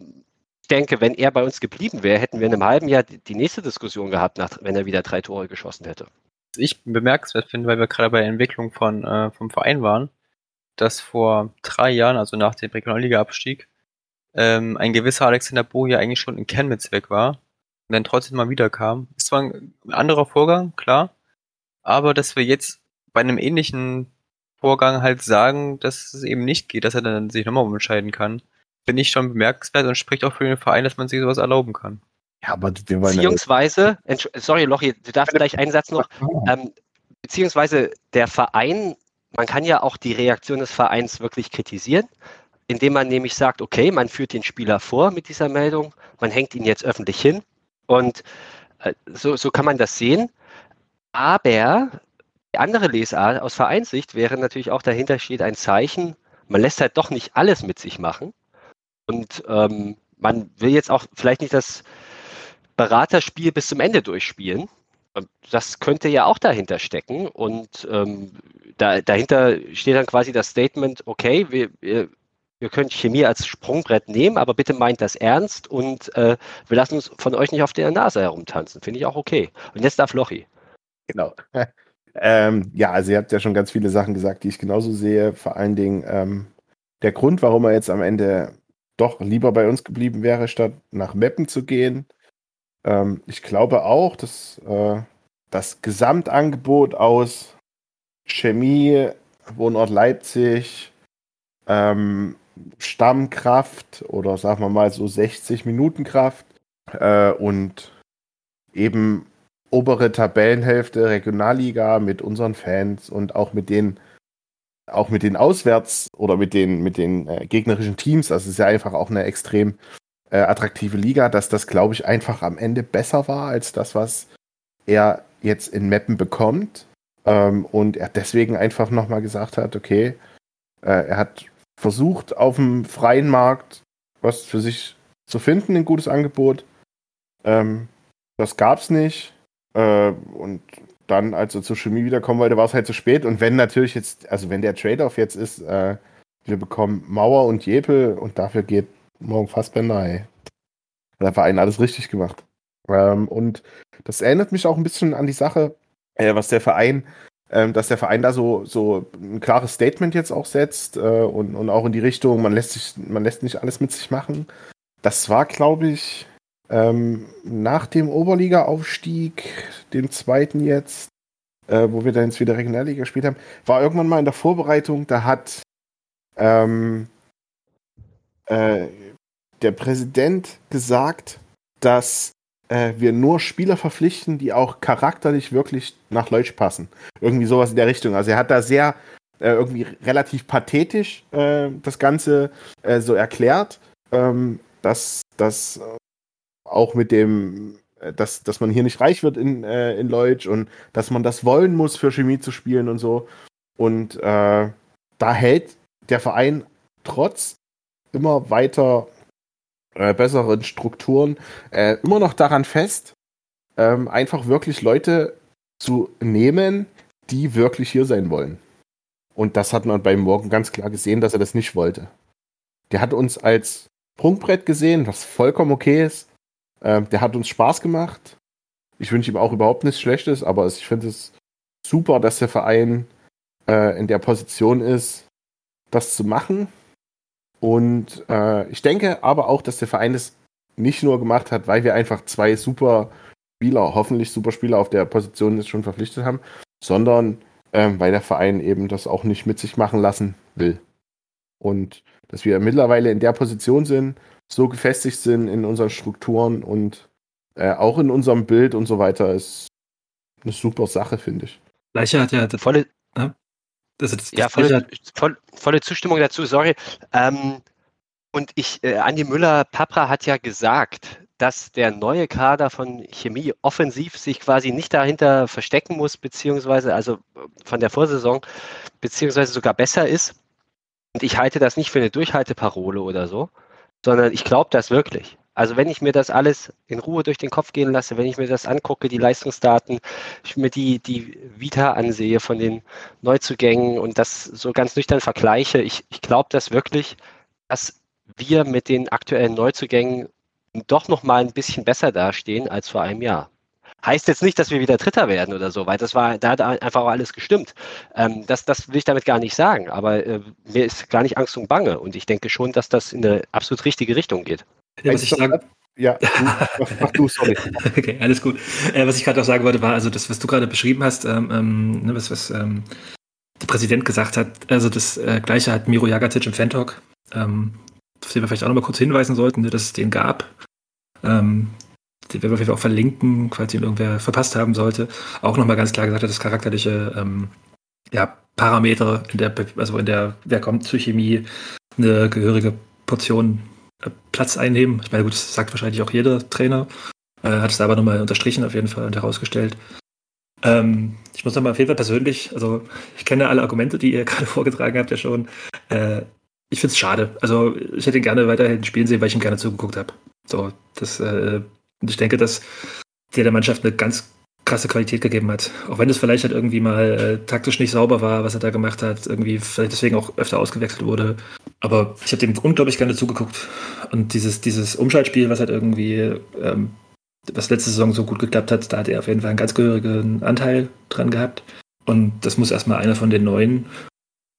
denke, wenn er bei uns geblieben wäre, hätten wir in einem halben Jahr die nächste Diskussion gehabt, nach, wenn er wieder drei Tore geschossen hätte ich bemerkenswert finde, weil wir gerade bei der Entwicklung von, äh, vom Verein waren, dass vor drei Jahren, also nach dem Regionalliga-Abstieg, ähm, ein gewisser Alexander Boje eigentlich schon in Chemnitz weg war und dann trotzdem mal wiederkam. Ist zwar ein anderer Vorgang, klar, aber dass wir jetzt bei einem ähnlichen Vorgang halt sagen, dass es eben nicht geht, dass er dann sich nochmal umentscheiden kann, finde ich schon bemerkenswert und spricht auch für den Verein, dass man sich sowas erlauben kann. Ja, aber beziehungsweise, sorry, Lochi, du darfst gleich einen Satz noch, ähm, beziehungsweise der Verein, man kann ja auch die Reaktion des Vereins wirklich kritisieren, indem man nämlich sagt, okay, man führt den Spieler vor mit dieser Meldung, man hängt ihn jetzt öffentlich hin und äh, so, so kann man das sehen. Aber die andere Lesart aus Vereinssicht wäre natürlich auch, dahinter steht ein Zeichen, man lässt halt doch nicht alles mit sich machen. Und ähm, man will jetzt auch vielleicht nicht das Beraterspiel bis zum Ende durchspielen. Das könnte ja auch dahinter stecken. Und ähm, da, dahinter steht dann quasi das Statement, okay, wir, wir, wir können Chemie als Sprungbrett nehmen, aber bitte meint das ernst und äh, wir lassen uns von euch nicht auf der Nase herumtanzen. Finde ich auch okay. Und jetzt darf Lochi. Genau. ähm, ja, also ihr habt ja schon ganz viele Sachen gesagt, die ich genauso sehe. Vor allen Dingen ähm, der Grund, warum er jetzt am Ende doch lieber bei uns geblieben wäre, statt nach Meppen zu gehen, ähm, ich glaube auch, dass äh, das Gesamtangebot aus Chemie, Wohnort Leipzig, ähm, Stammkraft oder sagen wir mal so 60 Minuten Kraft äh, und eben obere Tabellenhälfte Regionalliga mit unseren Fans und auch mit den auch mit den Auswärts oder mit den mit den äh, gegnerischen Teams. Das ist ja einfach auch eine extrem äh, attraktive Liga, dass das, glaube ich, einfach am Ende besser war als das, was er jetzt in Mappen bekommt. Ähm, und er deswegen einfach nochmal gesagt hat, okay, äh, er hat versucht, auf dem freien Markt was für sich zu finden, ein gutes Angebot. Ähm, das gab's nicht. Äh, und dann, als er zur Chemie wiederkommen wollte, war es halt zu spät. Und wenn natürlich jetzt, also wenn der Trade-off jetzt ist, äh, wir bekommen Mauer und Jepel und dafür geht morgen Fassbender, ey. Hat der Verein alles richtig gemacht. Ähm, und das erinnert mich auch ein bisschen an die Sache, äh, was der Verein, äh, dass der Verein da so, so ein klares Statement jetzt auch setzt äh, und, und auch in die Richtung, man lässt sich, man lässt nicht alles mit sich machen. Das war, glaube ich, ähm, nach dem Oberliga-Aufstieg, dem zweiten jetzt, äh, wo wir dann jetzt wieder Regionalliga gespielt haben, war irgendwann mal in der Vorbereitung, da hat ähm, äh, der Präsident gesagt, dass äh, wir nur Spieler verpflichten, die auch charakterlich wirklich nach Leutsch passen. Irgendwie sowas in der Richtung. Also er hat da sehr äh, irgendwie relativ pathetisch äh, das Ganze äh, so erklärt, ähm, dass das äh, auch mit dem dass, dass man hier nicht reich wird in, äh, in Leutsch und dass man das wollen muss, für Chemie zu spielen und so. Und äh, da hält der Verein trotz immer weiter äh, besseren Strukturen äh, immer noch daran fest, ähm, einfach wirklich Leute zu nehmen, die wirklich hier sein wollen. Und das hat man beim Morgen ganz klar gesehen, dass er das nicht wollte. Der hat uns als Sprungbrett gesehen, was vollkommen okay ist. Ähm, der hat uns Spaß gemacht. Ich wünsche ihm auch überhaupt nichts Schlechtes, aber ich finde es super, dass der Verein äh, in der Position ist, das zu machen. Und äh, ich denke aber auch, dass der Verein das nicht nur gemacht hat, weil wir einfach zwei super Spieler, hoffentlich super Spieler auf der Position jetzt schon verpflichtet haben, sondern ähm, weil der Verein eben das auch nicht mit sich machen lassen will. Und dass wir mittlerweile in der Position sind, so gefestigt sind in unseren Strukturen und äh, auch in unserem Bild und so weiter, ist eine super Sache, finde ich. Gleiche hat ja Volle, das, das ja, volle, voll, volle Zustimmung dazu, sorry. Ähm, und ich, äh, Andi Müller-Papra hat ja gesagt, dass der neue Kader von Chemie offensiv sich quasi nicht dahinter verstecken muss, beziehungsweise also von der Vorsaison, beziehungsweise sogar besser ist. Und ich halte das nicht für eine Durchhalteparole oder so, sondern ich glaube das wirklich. Also wenn ich mir das alles in Ruhe durch den Kopf gehen lasse, wenn ich mir das angucke, die Leistungsdaten, ich mir die, die Vita ansehe von den Neuzugängen und das so ganz nüchtern vergleiche, ich, ich glaube das wirklich, dass wir mit den aktuellen Neuzugängen doch noch mal ein bisschen besser dastehen als vor einem Jahr. Heißt jetzt nicht, dass wir wieder Dritter werden oder so, weil das war, da hat einfach alles gestimmt. Ähm, das, das will ich damit gar nicht sagen, aber äh, mir ist gar nicht Angst und Bange und ich denke schon, dass das in eine absolut richtige Richtung geht. Ja, was ich sagen, Ja, du, mach, du, sorry. Okay, alles gut. Äh, was ich gerade auch sagen wollte, war, also das, was du gerade beschrieben hast, ähm, ähm, ne, was, was ähm, der Präsident gesagt hat, also das äh, gleiche hat Miro Jagatic im Fan-Talk, ähm, auf den wir vielleicht auch nochmal kurz hinweisen sollten, ne, dass es den gab. Ähm, den werden wir auf jeden Fall auch verlinken, falls ihn irgendwer verpasst haben sollte. Auch nochmal ganz klar gesagt hat, dass charakterliche ähm, ja, Parameter in der, also in der, wer kommt zur Chemie, eine gehörige Portion Platz einnehmen. Ich meine, gut, das sagt wahrscheinlich auch jeder Trainer. Äh, hat es aber nochmal unterstrichen auf jeden Fall und herausgestellt. Ähm, ich muss nochmal auf jeden Fall persönlich, also ich kenne alle Argumente, die ihr gerade vorgetragen habt ja schon. Äh, ich finde es schade. Also ich hätte ihn gerne weiterhin spielen sehen, weil ich ihm gerne zugeguckt habe. So, das, äh, ich denke, dass der der Mannschaft eine ganz krasse Qualität gegeben hat. Auch wenn es vielleicht halt irgendwie mal äh, taktisch nicht sauber war, was er da gemacht hat, irgendwie vielleicht deswegen auch öfter ausgewechselt wurde. Aber ich habe dem unglaublich gerne zugeguckt. Und dieses, dieses Umschaltspiel, was halt irgendwie, ähm, was letzte Saison so gut geklappt hat, da hat er auf jeden Fall einen ganz gehörigen Anteil dran gehabt. Und das muss erstmal einer von den Neuen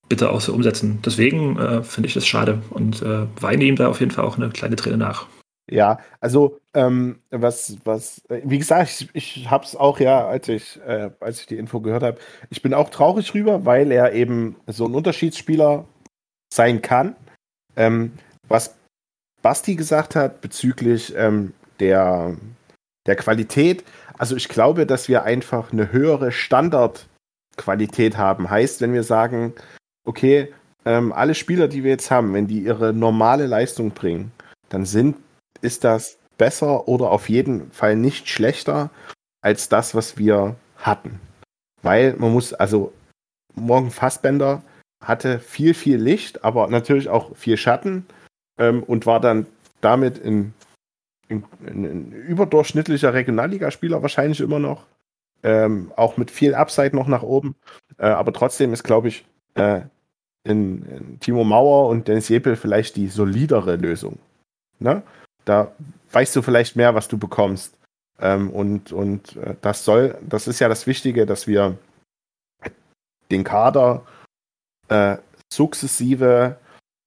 bitte auch so umsetzen. Deswegen äh, finde ich das schade und äh, weine ihm da auf jeden Fall auch eine kleine Träne nach. Ja, also ähm, was, was, äh, wie gesagt, ich, ich habe es auch ja, als ich, äh, als ich die Info gehört habe, ich bin auch traurig rüber, weil er eben so ein Unterschiedsspieler sein kann. Ähm, was Basti gesagt hat bezüglich ähm, der, der Qualität, also ich glaube, dass wir einfach eine höhere Standardqualität haben. Heißt, wenn wir sagen, okay, ähm, alle Spieler, die wir jetzt haben, wenn die ihre normale Leistung bringen, dann sind ist das besser oder auf jeden Fall nicht schlechter als das, was wir hatten. Weil man muss, also Morgen Fassbender hatte viel, viel Licht, aber natürlich auch viel Schatten ähm, und war dann damit ein, ein, ein überdurchschnittlicher Regionalligaspieler wahrscheinlich immer noch. Ähm, auch mit viel Upside noch nach oben. Äh, aber trotzdem ist, glaube ich, äh, in, in Timo Mauer und Dennis Jepel vielleicht die solidere Lösung. Ne? Da weißt du vielleicht mehr, was du bekommst. Ähm, und und äh, das soll, das ist ja das Wichtige, dass wir den Kader äh, sukzessive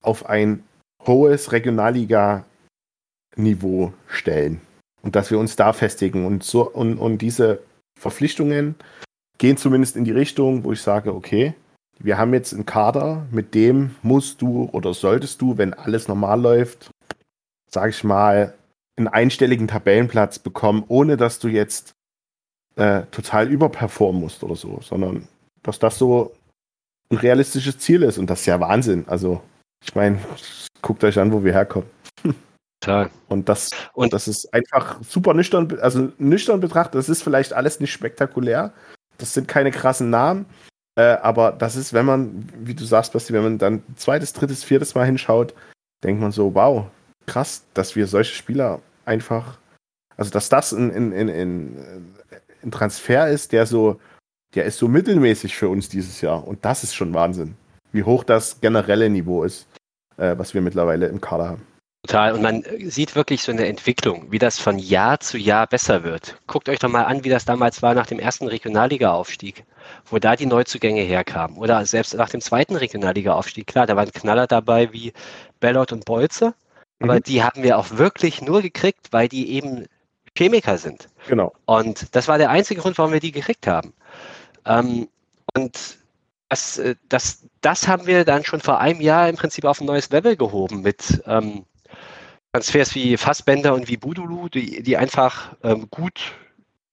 auf ein hohes Regionalliga-Niveau stellen. Und dass wir uns da festigen. Und, so, und, und diese Verpflichtungen gehen zumindest in die Richtung, wo ich sage, okay, wir haben jetzt einen Kader, mit dem musst du oder solltest du, wenn alles normal läuft, sag ich mal, einen einstelligen Tabellenplatz bekommen, ohne dass du jetzt äh, total überperformen musst oder so, sondern dass das so ein realistisches Ziel ist und das ist ja Wahnsinn. Also, ich meine, guckt euch an, wo wir herkommen. Total. Und das, Und- das ist einfach super nüchtern, also nüchtern betrachtet, das ist vielleicht alles nicht spektakulär. Das sind keine krassen Namen. Äh, aber das ist, wenn man, wie du sagst, Basti, wenn man dann zweites, drittes, viertes Mal hinschaut, denkt man so, wow, krass, dass wir solche Spieler einfach, also dass das ein, ein, ein, ein, Transfer ist, der so, der ist so mittelmäßig für uns dieses Jahr. Und das ist schon Wahnsinn, wie hoch das generelle Niveau ist, äh, was wir mittlerweile im Kader haben. Total. Und man sieht wirklich so eine Entwicklung, wie das von Jahr zu Jahr besser wird. Guckt euch doch mal an, wie das damals war nach dem ersten Regionalliga-Aufstieg, wo da die Neuzugänge herkamen. Oder selbst nach dem zweiten Regionalliga-Aufstieg. Klar, da waren Knaller dabei wie Bellot und Bolze. Aber Mhm. die haben wir auch wirklich nur gekriegt, weil die eben Chemiker sind. Genau. Und das war der einzige Grund, warum wir die gekriegt haben. Ähm, Und das, äh, das, das haben wir dann schon vor einem Jahr im Prinzip auf ein neues Level gehoben mit ähm, Transfers wie Fassbender und wie Budulu, die, die einfach ähm, gut,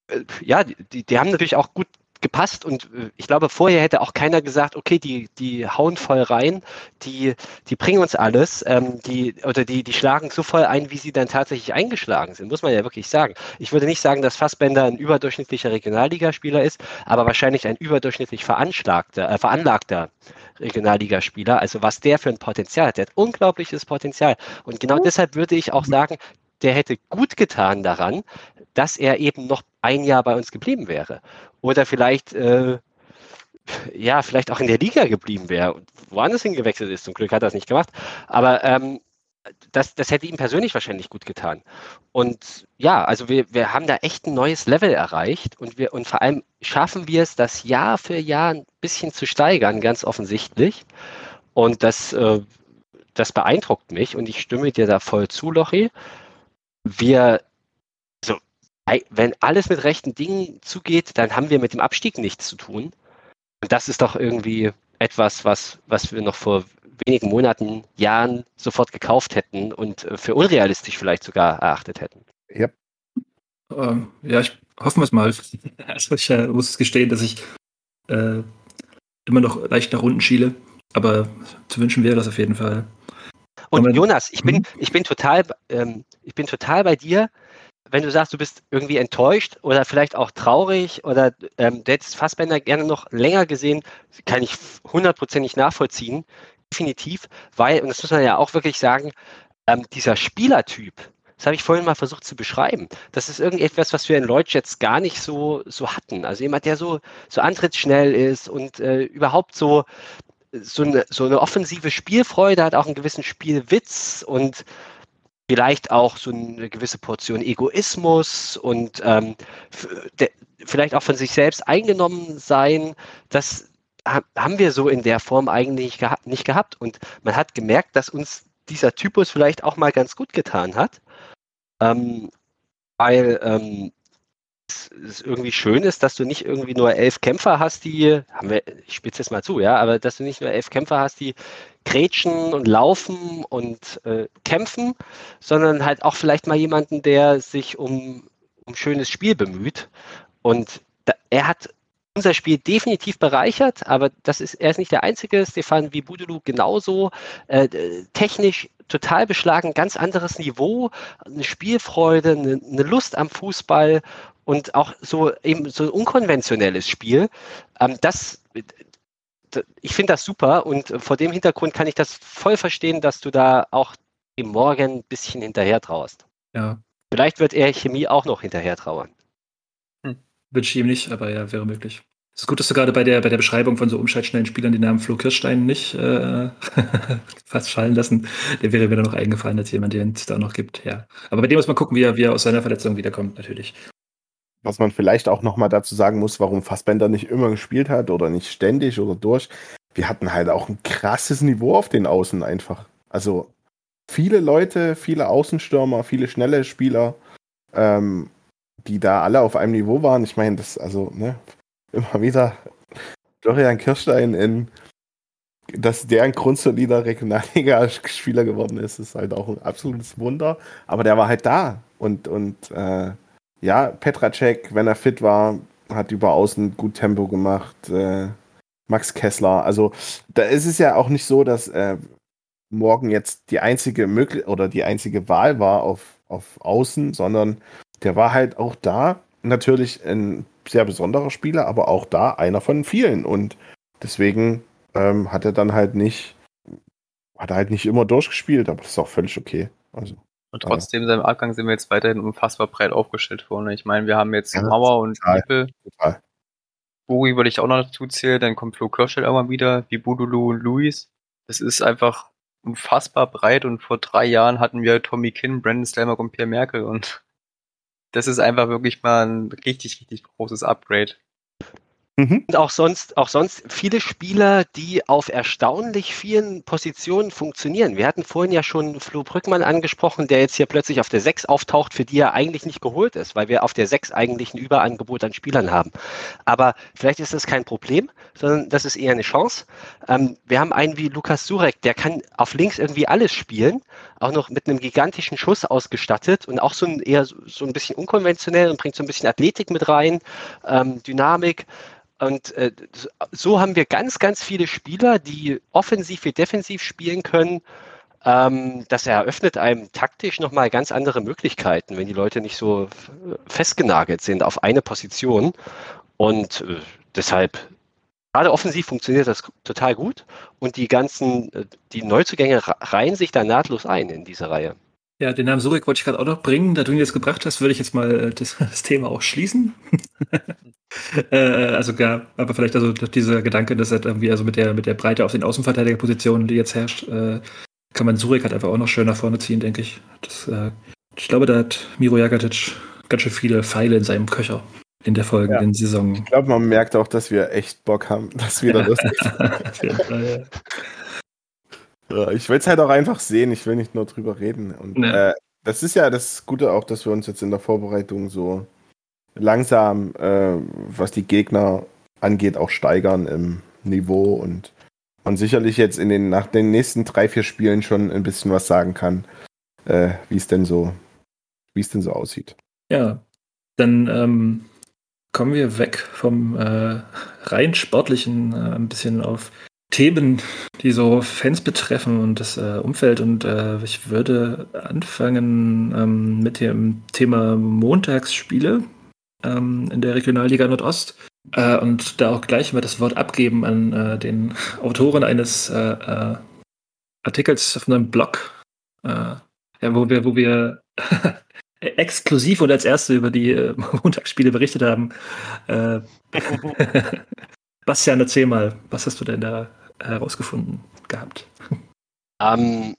äh, ja, die, die haben natürlich auch gut gepasst und äh, ich glaube, vorher hätte auch keiner gesagt, okay, die, die hauen voll rein, die, die bringen uns alles, ähm, die, oder die, die schlagen so voll ein, wie sie dann tatsächlich eingeschlagen sind, muss man ja wirklich sagen. Ich würde nicht sagen, dass Fassbender ein überdurchschnittlicher Regionalligaspieler ist, aber wahrscheinlich ein überdurchschnittlich veranschlagter, äh, veranlagter Regionalligaspieler. Also was der für ein Potenzial hat, der hat unglaubliches Potenzial. Und genau deshalb würde ich auch sagen, der hätte gut getan daran, dass er eben noch ein Jahr bei uns geblieben wäre. Oder vielleicht, äh, ja, vielleicht auch in der Liga geblieben wäre und woanders hingewechselt ist. Zum Glück hat er das nicht gemacht. Aber ähm, das, das hätte ihm persönlich wahrscheinlich gut getan. Und ja, also wir, wir haben da echt ein neues Level erreicht und wir und vor allem schaffen wir es, das Jahr für Jahr ein bisschen zu steigern, ganz offensichtlich. Und das, äh, das beeindruckt mich und ich stimme dir da voll zu, Lochi. Wir wenn alles mit rechten Dingen zugeht, dann haben wir mit dem Abstieg nichts zu tun. Und das ist doch irgendwie etwas, was, was wir noch vor wenigen Monaten, Jahren sofort gekauft hätten und äh, für unrealistisch vielleicht sogar erachtet hätten. Ja. Ähm, ja, ich hoffe es mal. Also ich äh, muss gestehen, dass ich äh, immer noch leicht nach unten schiele, aber zu wünschen wäre das auf jeden Fall. Und Jonas, ich bin, mhm. ich bin total, ähm, ich bin total bei dir wenn du sagst, du bist irgendwie enttäuscht oder vielleicht auch traurig oder ähm, du hättest Fassbender gerne noch länger gesehen, kann ich hundertprozentig nachvollziehen. Definitiv, weil, und das muss man ja auch wirklich sagen, ähm, dieser Spielertyp, das habe ich vorhin mal versucht zu beschreiben. Das ist irgendetwas, was wir in Leutsch jetzt gar nicht so, so hatten. Also jemand, der so, so antrittsschnell ist und äh, überhaupt so, so eine, so eine offensive Spielfreude hat, auch einen gewissen Spielwitz und vielleicht auch so eine gewisse Portion Egoismus und ähm, vielleicht auch von sich selbst eingenommen sein. Das haben wir so in der Form eigentlich geha nicht gehabt. Und man hat gemerkt, dass uns dieser Typus vielleicht auch mal ganz gut getan hat, ähm, weil ähm, es irgendwie schön ist, dass du nicht irgendwie nur elf Kämpfer hast, die, haben wir, ich spitze jetzt mal zu, ja, aber dass du nicht nur elf Kämpfer hast, die grätschen und laufen und äh, kämpfen, sondern halt auch vielleicht mal jemanden, der sich um, um schönes Spiel bemüht. Und da, er hat unser Spiel definitiv bereichert, aber das ist, er ist nicht der einzige. Stefan Wibudulu genauso. Äh, technisch total beschlagen, ganz anderes Niveau, eine Spielfreude, eine, eine Lust am Fußball und auch so eben so ein unkonventionelles Spiel. Ähm, das, ich finde das super und vor dem Hintergrund kann ich das voll verstehen, dass du da auch dem Morgen ein bisschen hinterher trauerst. Ja. Vielleicht wird er Chemie auch noch hinterher trauern. Hm. Wünsche ich ihm nicht, aber ja, wäre möglich. Es ist gut, dass du gerade bei der, bei der Beschreibung von so umschaltschnellen Spielern den Namen Flo Kirschstein nicht äh, fast fallen lassen. Der wäre mir dann noch eingefallen als jemand, den es da noch gibt, ja. Aber bei dem muss man gucken, wie er, wie er aus seiner Verletzung wiederkommt, natürlich. Was man vielleicht auch nochmal dazu sagen muss, warum Fassbender nicht immer gespielt hat oder nicht ständig oder durch. Wir hatten halt auch ein krasses Niveau auf den Außen einfach. Also viele Leute, viele Außenstürmer, viele schnelle Spieler, ähm, die da alle auf einem Niveau waren. Ich meine, das, also, ne, immer wieder Florian Kirstein in, dass der ein grundsolider Regionalliga-Spieler geworden ist, ist halt auch ein absolutes Wunder. Aber der war halt da. Und, und äh, ja, Petracek, wenn er fit war, hat über außen gut Tempo gemacht. Äh, Max Kessler. Also da ist es ja auch nicht so, dass äh, morgen jetzt die einzige Möglichkeit oder die einzige Wahl war auf, auf Außen, sondern der war halt auch da. Natürlich ein sehr besonderer Spieler, aber auch da einer von vielen. Und deswegen ähm, hat er dann halt nicht, hat er halt nicht immer durchgespielt, aber das ist auch völlig okay. Also, und trotzdem, seinem Abgang sind wir jetzt weiterhin unfassbar breit aufgestellt worden. Ich meine, wir haben jetzt ja, Mauer und Lippe. Total. Buri würde ich auch noch dazu zählen, dann kommt Flo Kirschel immer wieder, wie Budulu und Luis. Es ist einfach unfassbar breit und vor drei Jahren hatten wir Tommy Kinn, Brandon Slammer und Pierre Merkel und das ist einfach wirklich mal ein richtig, richtig großes Upgrade. Mhm. Und auch sonst, auch sonst viele Spieler, die auf erstaunlich vielen Positionen funktionieren. Wir hatten vorhin ja schon Flo Brückmann angesprochen, der jetzt hier plötzlich auf der 6 auftaucht, für die er eigentlich nicht geholt ist, weil wir auf der 6 eigentlich ein Überangebot an Spielern haben. Aber vielleicht ist das kein Problem, sondern das ist eher eine Chance. Ähm, wir haben einen wie Lukas Surek, der kann auf links irgendwie alles spielen, auch noch mit einem gigantischen Schuss ausgestattet und auch so ein eher so, ein bisschen unkonventionell und bringt so ein bisschen Athletik mit rein, ähm, Dynamik. Und äh, so haben wir ganz, ganz viele Spieler, die offensiv wie defensiv spielen können. Ähm, das eröffnet einem taktisch nochmal ganz andere Möglichkeiten, wenn die Leute nicht so festgenagelt sind auf eine Position. Und äh, deshalb, gerade offensiv funktioniert das total gut. Und die ganzen, äh, die Neuzugänge reihen sich da nahtlos ein in diese Reihe. Ja, den Namen Surek wollte ich gerade auch noch bringen. Da du ihn jetzt gebracht hast, würde ich jetzt mal äh, das, das Thema auch schließen. äh, also gar, aber vielleicht also dieser Gedanke, dass er irgendwie also mit der mit der Breite auf den Außenverteidigerpositionen, die jetzt herrscht, äh, kann man Surek halt einfach auch noch schön nach vorne ziehen, denke ich. Das, äh, ich glaube, da hat Miro Jagatic ganz schön viele Pfeile in seinem Köcher in der folgenden ja. Saison. Ich glaube, man merkt auch, dass wir echt Bock haben, dass wir da das. Ja, ich will es halt auch einfach sehen, ich will nicht nur drüber reden. Und ja. äh, das ist ja das Gute auch, dass wir uns jetzt in der Vorbereitung so langsam, äh, was die Gegner angeht, auch steigern im Niveau und man sicherlich jetzt in den nach den nächsten drei, vier Spielen schon ein bisschen was sagen kann, äh, wie es denn so, wie es denn so aussieht. Ja, dann ähm, kommen wir weg vom äh, rein sportlichen äh, ein bisschen auf Themen, die so Fans betreffen und das äh, Umfeld. Und äh, ich würde anfangen ähm, mit dem Thema Montagsspiele ähm, in der Regionalliga Nordost. Äh, und da auch gleich mal das Wort abgeben an äh, den Autoren eines äh, äh, Artikels auf einem Blog, ja, wo wir, wo wir exklusiv und als erste über die Montagsspiele berichtet haben. Bastian, erzähl mal, was hast du denn da herausgefunden gehabt? Ähm,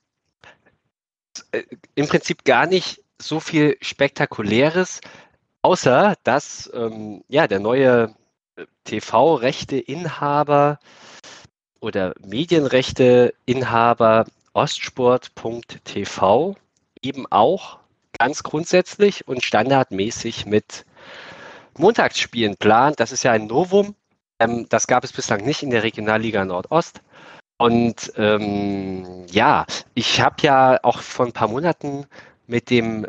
Im Prinzip gar nicht so viel Spektakuläres. Außer, dass ähm, ja, der neue äh, TV-Rechte-Inhaber oder Medienrechte-Inhaber Ostsport.tv eben auch ganz grundsätzlich und standardmäßig mit Montagsspielen plant. Das ist ja ein Novum. Ähm, das gab es bislang nicht in der Regionalliga Nordost. Und ähm, ja, ich habe ja auch vor ein paar Monaten mit dem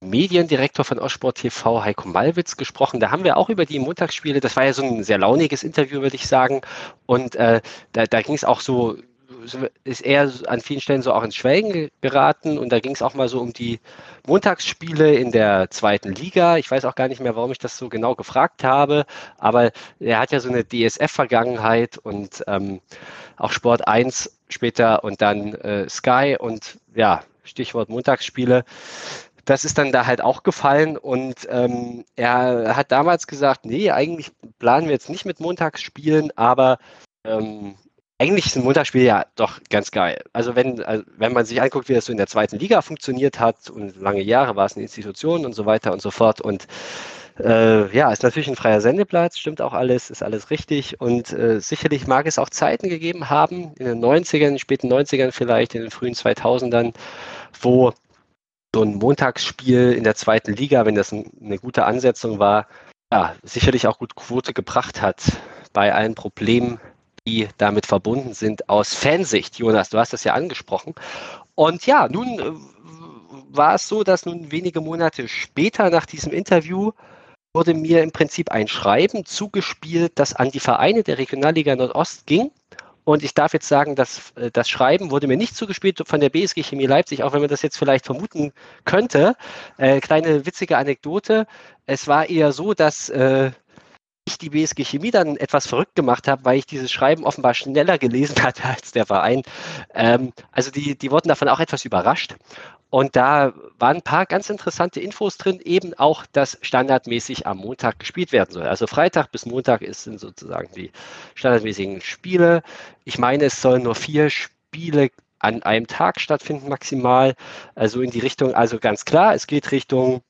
Mediendirektor von Ostsport TV, Heiko Malwitz, gesprochen. Da haben wir auch über die Montagsspiele, das war ja so ein sehr launiges Interview, würde ich sagen. Und äh, da, da ging es auch so, ist er an vielen Stellen so auch ins Schwelgen geraten. Und da ging es auch mal so um die Montagsspiele in der zweiten Liga. Ich weiß auch gar nicht mehr, warum ich das so genau gefragt habe. Aber er hat ja so eine DSF-Vergangenheit und ähm, auch Sport 1 später und dann äh, Sky und ja, Stichwort Montagsspiele das ist dann da halt auch gefallen und ähm, er hat damals gesagt, nee, eigentlich planen wir jetzt nicht mit Montagsspielen, aber ähm, eigentlich sind Montagsspiele ja doch ganz geil. Also wenn, also wenn man sich anguckt, wie das so in der zweiten Liga funktioniert hat und lange Jahre war es eine Institution und so weiter und so fort und äh, ja, ist natürlich ein freier Sendeplatz, stimmt auch alles, ist alles richtig und äh, sicherlich mag es auch Zeiten gegeben haben, in den 90ern, in den späten 90ern vielleicht, in den frühen 2000ern, wo so ein Montagsspiel in der zweiten Liga, wenn das eine gute Ansetzung war, ja, sicherlich auch gut Quote gebracht hat bei allen Problemen, die damit verbunden sind aus Fansicht. Jonas, du hast das ja angesprochen. Und ja, nun äh, war es so, dass nun wenige Monate später nach diesem Interview wurde mir im Prinzip ein Schreiben zugespielt, das an die Vereine der Regionalliga Nordost ging und ich darf jetzt sagen, dass äh, das Schreiben wurde mir nicht zugespielt von der BSG Chemie Leipzig, auch wenn man das jetzt vielleicht vermuten könnte. Äh, kleine witzige Anekdote. Es war eher so, dass äh, ich die BSG Chemie dann etwas verrückt gemacht habe, weil ich dieses Schreiben offenbar schneller gelesen hatte als der Verein. Ähm, also die, die wurden davon auch etwas überrascht. Und da waren ein paar ganz interessante Infos drin, eben auch, dass standardmäßig am Montag gespielt werden soll. Also Freitag bis Montag sind sozusagen die standardmäßigen Spiele. Ich meine, es sollen nur vier Spiele an einem Tag stattfinden maximal. Also in die Richtung, also ganz klar, es geht Richtung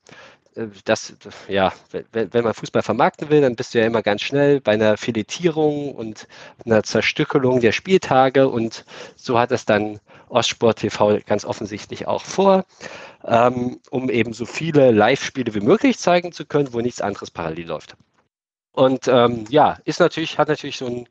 das, ja, wenn, wenn man Fußball vermarkten will, dann bist du ja immer ganz schnell bei einer Filetierung und einer Zerstückelung der Spieltage und so hat es dann Ostsport TV ganz offensichtlich auch vor, ähm, um eben so viele Live-Spiele wie möglich zeigen zu können, wo nichts anderes parallel läuft. Und ähm, ja, ist natürlich, hat natürlich so ein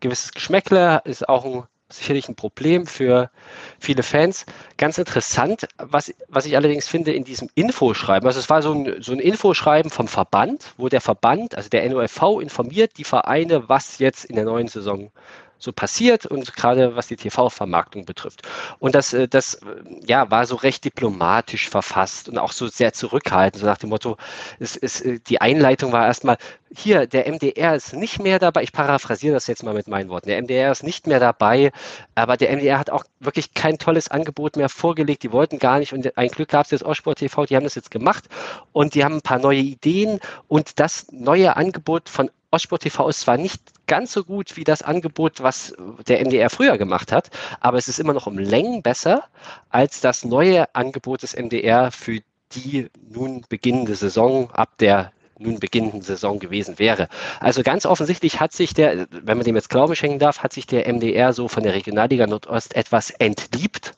gewisses Geschmäckle, ist auch ein sicherlich ein Problem für viele Fans. Ganz interessant, was, was ich allerdings finde in diesem Infoschreiben, also es war so ein, so ein Infoschreiben vom Verband, wo der Verband, also der NOFV, informiert die Vereine, was jetzt in der neuen Saison so passiert und gerade was die TV-Vermarktung betrifft. Und das, äh, das äh, ja, war so recht diplomatisch verfasst und auch so sehr zurückhaltend, so nach dem Motto, es, es, äh, die Einleitung war erstmal, hier, der MDR ist nicht mehr dabei, ich paraphrasiere das jetzt mal mit meinen Worten, der MDR ist nicht mehr dabei, aber der MDR hat auch wirklich kein tolles Angebot mehr vorgelegt, die wollten gar nicht und ein Glück gab es jetzt Ostsport TV, die haben das jetzt gemacht und die haben ein paar neue Ideen und das neue Angebot von Ostsport TV ist zwar nicht ganz so gut wie das Angebot, was der MDR früher gemacht hat, aber es ist immer noch um Längen besser als das neue Angebot des MDR für die nun beginnende Saison ab der nun beginnenden Saison gewesen wäre. Also ganz offensichtlich hat sich der, wenn man dem jetzt Glauben schenken darf, hat sich der MDR so von der Regionalliga Nordost etwas entliebt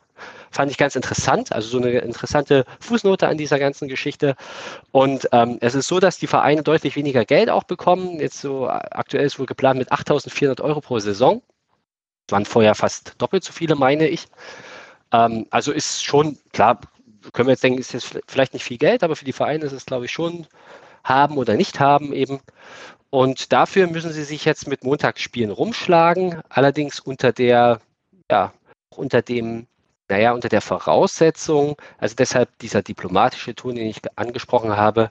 Fand ich ganz interessant, also so eine interessante Fußnote an dieser ganzen Geschichte. Und ähm, es ist so, dass die Vereine deutlich weniger Geld auch bekommen. Jetzt so aktuell ist wohl geplant mit 8.400 Euro pro Saison. Das waren vorher fast doppelt so viele, meine ich. Ähm, also ist schon, klar, können wir jetzt denken, ist jetzt vielleicht nicht viel Geld, aber für die Vereine ist es, glaube ich, schon haben oder nicht haben eben. Und dafür müssen sie sich jetzt mit Montagsspielen rumschlagen, allerdings unter der, ja, unter dem naja, unter der Voraussetzung, also deshalb dieser diplomatische Ton, den ich angesprochen habe,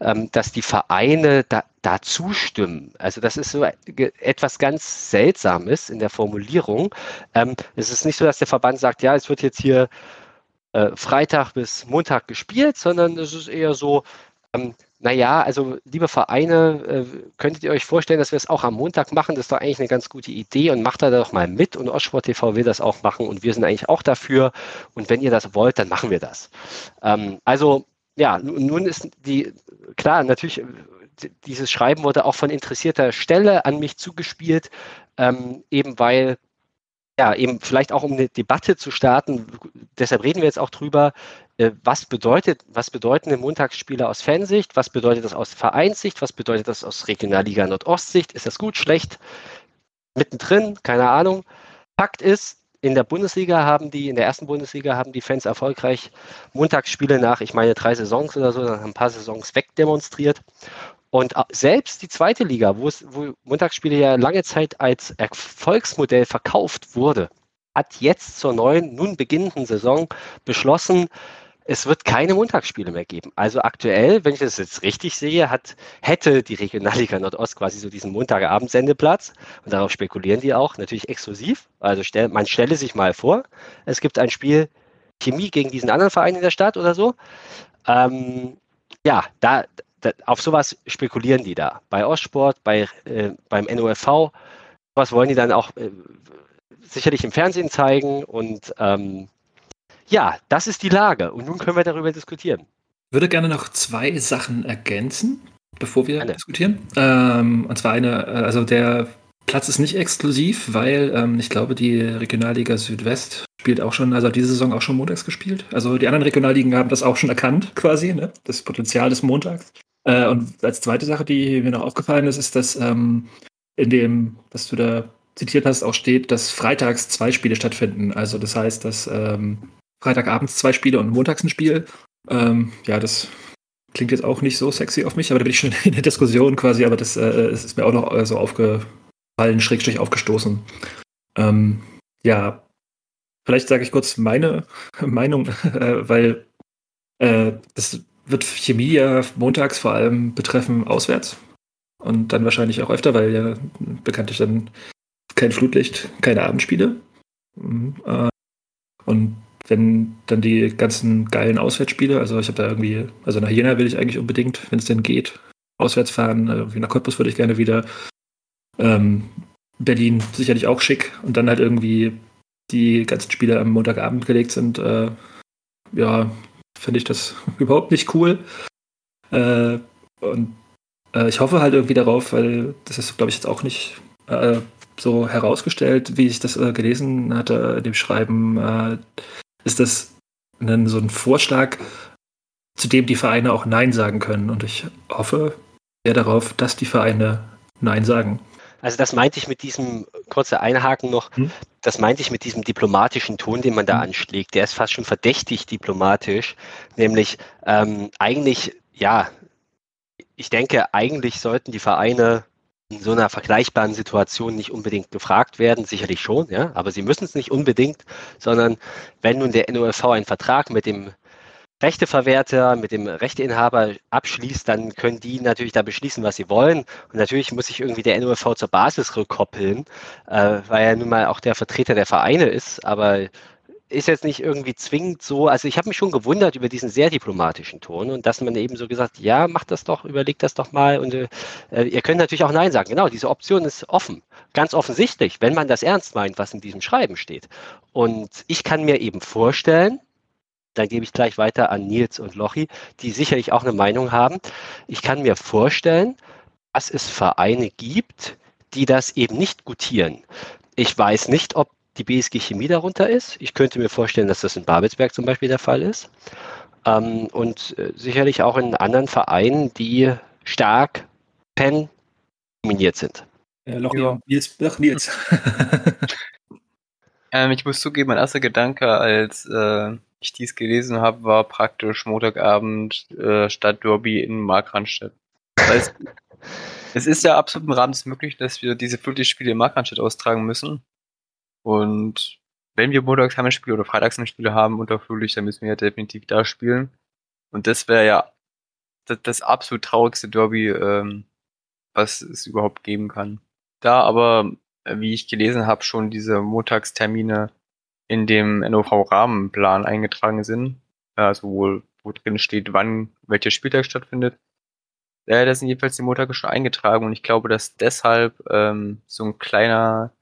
ähm, dass die Vereine da, da zustimmen. Also das ist so etwas ganz Seltsames in der Formulierung. Ähm, es ist nicht so, dass der Verband sagt, ja, es wird jetzt hier äh, Freitag bis Montag gespielt, sondern es ist eher so, ähm, naja, also liebe Vereine, äh, könntet ihr euch vorstellen, dass wir es auch am Montag machen? Das ist doch eigentlich eine ganz gute Idee und macht da doch mal mit und Ostsport TV will das auch machen und wir sind eigentlich auch dafür und wenn ihr das wollt, dann machen wir das. Ähm, also ja, nun ist die, klar, natürlich, dieses Schreiben wurde auch von interessierter Stelle an mich zugespielt, ähm, eben weil ja, eben vielleicht auch um eine Debatte zu starten, deshalb reden wir jetzt auch drüber, äh, was bedeutet, was bedeuten Montagsspiele aus Fansicht, was bedeutet das aus Vereinssicht, was bedeutet das aus Regionalliga Nordostsicht, ist das gut, schlecht, mittendrin, keine Ahnung. Fakt ist, in der Bundesliga haben die, in der ersten Bundesliga haben die Fans erfolgreich Montagsspiele nach, ich meine, drei Saisons oder so, dann haben ein paar Saisons wegdemonstriert. Und selbst die zweite Liga, wo, es, wo Montagsspiele ja lange Zeit als Erfolgsmodell verkauft wurde, hat jetzt zur neuen, nun beginnenden Saison beschlossen, es wird keine Montagsspiele mehr geben. Also aktuell, wenn ich das jetzt richtig sehe, hat, hätte die Regionalliga Nordost quasi so diesen Montagabend-Sendeplatz und darauf spekulieren die auch, natürlich exklusiv. Also stell, man stelle sich mal vor, es gibt ein Spiel Chemie gegen diesen anderen Verein in der Stadt oder so. Ähm, ja, da, da, auf sowas spekulieren die da. Bei Ostsport, bei, äh, beim NOFV, was wollen die dann auch äh, sicherlich im Fernsehen zeigen und ähm, ja, das ist die Lage. Und nun können wir darüber diskutieren. Ich würde gerne noch zwei Sachen ergänzen, bevor wir Eine. diskutieren. Ähm, und zwar eine, äh, also der Platz ist nicht exklusiv, weil ähm, ich glaube, die Regionalliga Südwest spielt auch schon, also diese Saison auch schon montags gespielt. Also die anderen Regionalligen haben das auch schon erkannt, quasi, ne? das Potenzial des Montags. Äh, und als zweite Sache, die mir noch aufgefallen ist, ist, dass ähm, in dem, was du da zitiert hast, auch steht, dass freitags zwei Spiele stattfinden. Also das heißt, dass ähm, Freitagabends zwei Spiele und montags ein Spiel. Ähm, ja, das klingt jetzt auch nicht so sexy auf mich, aber da bin ich schon in der Diskussion quasi, aber das äh, ist mir auch noch äh, so aufgefallen, schrägstrich aufgestoßen. Ähm, ja, vielleicht sage ich kurz meine Meinung, äh, weil äh, das wird Chemie ja montags vor allem betreffen auswärts. Und dann wahrscheinlich auch öfter, weil ja bekanntlich dann kein Flutlicht, keine Abendspiele. Mhm, äh, und wenn dann die ganzen geilen Auswärtsspiele, also ich habe da irgendwie, also nach Jena will ich eigentlich unbedingt, wenn es denn geht, auswärts fahren, irgendwie nach Cottbus würde ich gerne wieder. Ähm, Berlin sicherlich auch schick und dann halt irgendwie die ganzen Spiele am Montagabend gelegt sind, äh, ja, finde ich das überhaupt nicht cool. Äh, und äh, ich hoffe halt irgendwie darauf, weil das ist, glaube ich, jetzt auch nicht äh, so herausgestellt, wie ich das äh, gelesen hatte in dem Schreiben, äh, ist das ein, so ein Vorschlag, zu dem die Vereine auch Nein sagen können. Und ich hoffe sehr darauf, dass die Vereine Nein sagen. Also das meinte ich mit diesem, kurze Einhaken noch, Hm? das meinte ich mit diesem diplomatischen Ton, den man da Hm. anschlägt. Der ist fast schon verdächtig diplomatisch, nämlich ähm, eigentlich, ja, ich denke, eigentlich sollten die Vereine in so einer vergleichbaren Situation nicht unbedingt gefragt werden, sicherlich schon, ja, aber sie müssen es nicht unbedingt, sondern wenn nun der NOFV einen Vertrag mit dem Rechteverwerter, mit dem Rechteinhaber abschließt, dann können die natürlich da beschließen, was sie wollen. Und natürlich muss sich irgendwie der NOFV zur Basis rückkoppeln, äh, weil er nun mal auch der Vertreter der Vereine ist, aber ist jetzt nicht irgendwie zwingend so. Also ich habe mich schon gewundert über diesen sehr diplomatischen Ton und dass man eben so gesagt, ja, macht das doch, überlegt das doch mal und äh, ihr könnt natürlich auch Nein sagen. Genau, diese Option ist offen. Ganz offensichtlich, wenn man das ernst meint, was in diesem Schreiben steht. Und ich kann mir eben vorstellen, dann gebe ich gleich weiter an Nils und Lochi, die sicherlich auch eine Meinung haben. Ich kann mir vorstellen, dass es Vereine gibt, die das eben nicht gutieren. Ich weiß nicht, ob die BSG Chemie darunter ist. Ich könnte mir vorstellen, dass das in Babelsberg zum Beispiel der Fall ist. Ähm, und äh, sicherlich auch in anderen Vereinen, die stark Pen dominiert sind. Äh, Ja. und Nils, ach, Nils. Ähm, ich muss zugeben, mein erster Gedanke, als äh, ich dies gelesen habe, war praktisch Montagabend äh, Stadtderby in Markranstädt. Das heißt, es ist ja absolut im Rahmen des Möglichen, dass wir diese 50 Spiele in Markranstädt austragen müssen. Und wenn wir montags Heimspiele oder freitags Heimspiele haben unter Flutlicht, dann müssen wir ja definitiv da spielen. Und das wäre ja das, das absolut traurigste Derby, ähm, was es überhaupt geben kann. Da aber, äh, wie ich gelesen habe, schon diese Montagstermine in dem NOV-Rahmenplan eingetragen sind, also wo, wo drin steht, wann welcher Spieltag stattfindet. Ja, da sind jedenfalls die Montage schon eingetragen und ich glaube, dass deshalb ähm, so ein kleiner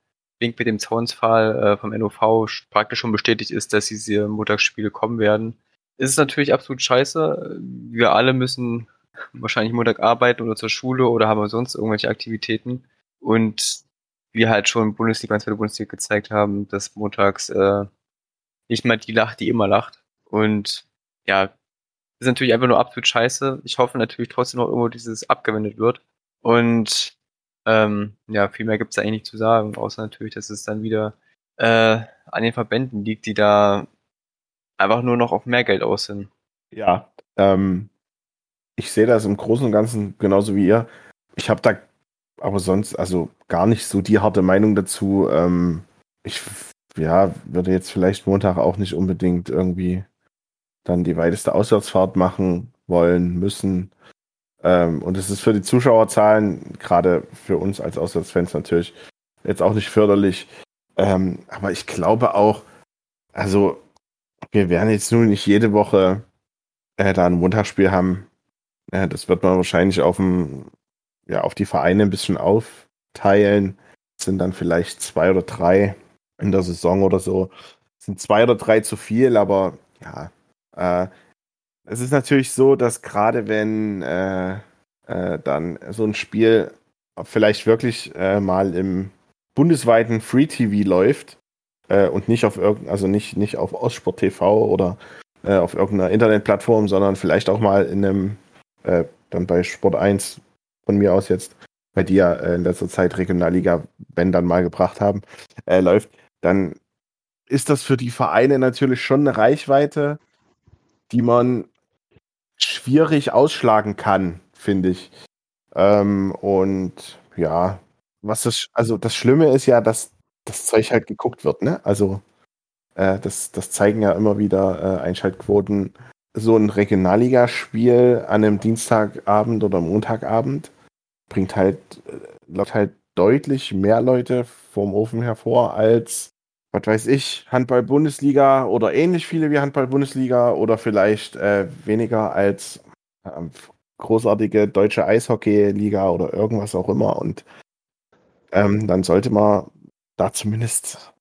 Wink mit dem Zaunsfall äh, vom NOV sch- praktisch schon bestätigt ist, dass diese Montagsspiele kommen werden. Es ist natürlich absolut scheiße. Wir alle müssen wahrscheinlich Montag arbeiten oder zur Schule oder haben sonst irgendwelche Aktivitäten. Und wir halt schon Bundesliga und zweite Bundesliga gezeigt haben, dass montags äh, nicht mal die lacht, die immer lacht. Und ja, ist natürlich einfach nur absolut scheiße. Ich hoffe natürlich trotzdem noch irgendwo dieses abgewendet wird. Und ähm, ja, viel mehr gibt's da eigentlich nicht zu sagen, außer natürlich, dass es dann wieder äh, an den Verbänden liegt, die da einfach nur noch auf mehr Geld aus sind. Ja, ähm, ich sehe das im Großen und Ganzen genauso wie ihr. Ich habe da aber sonst also gar nicht so die harte Meinung dazu. Ähm, ich ja, würde jetzt vielleicht Montag auch nicht unbedingt irgendwie dann die weiteste Auswärtsfahrt machen wollen, müssen. Ähm, und es ist für die Zuschauerzahlen, gerade für uns als Auswärtsfans natürlich, jetzt auch nicht förderlich. Ähm, aber ich glaube auch, also wir werden jetzt nun nicht jede Woche äh, da ein Montagsspiel haben. Äh, das wird man wahrscheinlich auf, dem, ja, auf die Vereine ein bisschen aufteilen. Es sind dann vielleicht zwei oder drei in der Saison oder so. Es sind zwei oder drei zu viel, aber ja. Äh, es ist natürlich so, dass gerade wenn äh, äh, dann so ein Spiel vielleicht wirklich äh, mal im bundesweiten Free TV läuft äh, und nicht auf irgend, also nicht, nicht auf Ostsport TV oder äh, auf irgendeiner Internetplattform, sondern vielleicht auch mal in einem, äh, dann bei Sport 1 von mir aus jetzt, bei die ja in letzter Zeit Regionalliga, wenn dann mal gebracht haben, läuft, dann ist das für die Vereine natürlich schon eine Reichweite, die man schwierig ausschlagen kann, finde ich. Ähm, und ja, was das, also das Schlimme ist ja, dass das Zeug halt geguckt wird, ne? Also äh, das, das zeigen ja immer wieder äh, Einschaltquoten. So ein Regionalligaspiel an einem Dienstagabend oder Montagabend bringt halt, äh, lockt halt deutlich mehr Leute vom Ofen hervor als, was weiß ich, Handball-Bundesliga oder ähnlich viele wie Handball-Bundesliga oder vielleicht äh, weniger als ähm, großartige deutsche Eishockey-Liga oder irgendwas auch immer. Und ähm, dann sollte man da zumindest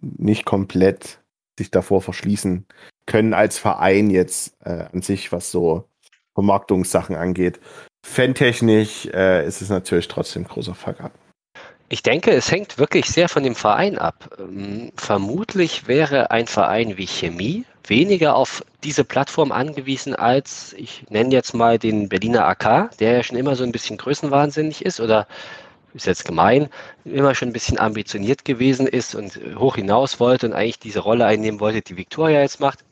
nicht komplett sich davor verschließen können als Verein jetzt äh, an sich, was so Vermarktungssachen angeht. Fantechnisch äh, ist es natürlich trotzdem großer Fuck up. Ich denke, es hängt wirklich sehr von dem Verein ab. Ähm, vermutlich wäre ein Verein wie Chemie weniger auf diese Plattform angewiesen als, ich nenne jetzt mal den Berliner AK, der ja schon immer so ein bisschen größenwahnsinnig ist oder ist jetzt gemein, immer schon ein bisschen ambitioniert gewesen ist und hoch hinaus wollte und eigentlich diese Rolle einnehmen wollte, die Viktoria jetzt macht.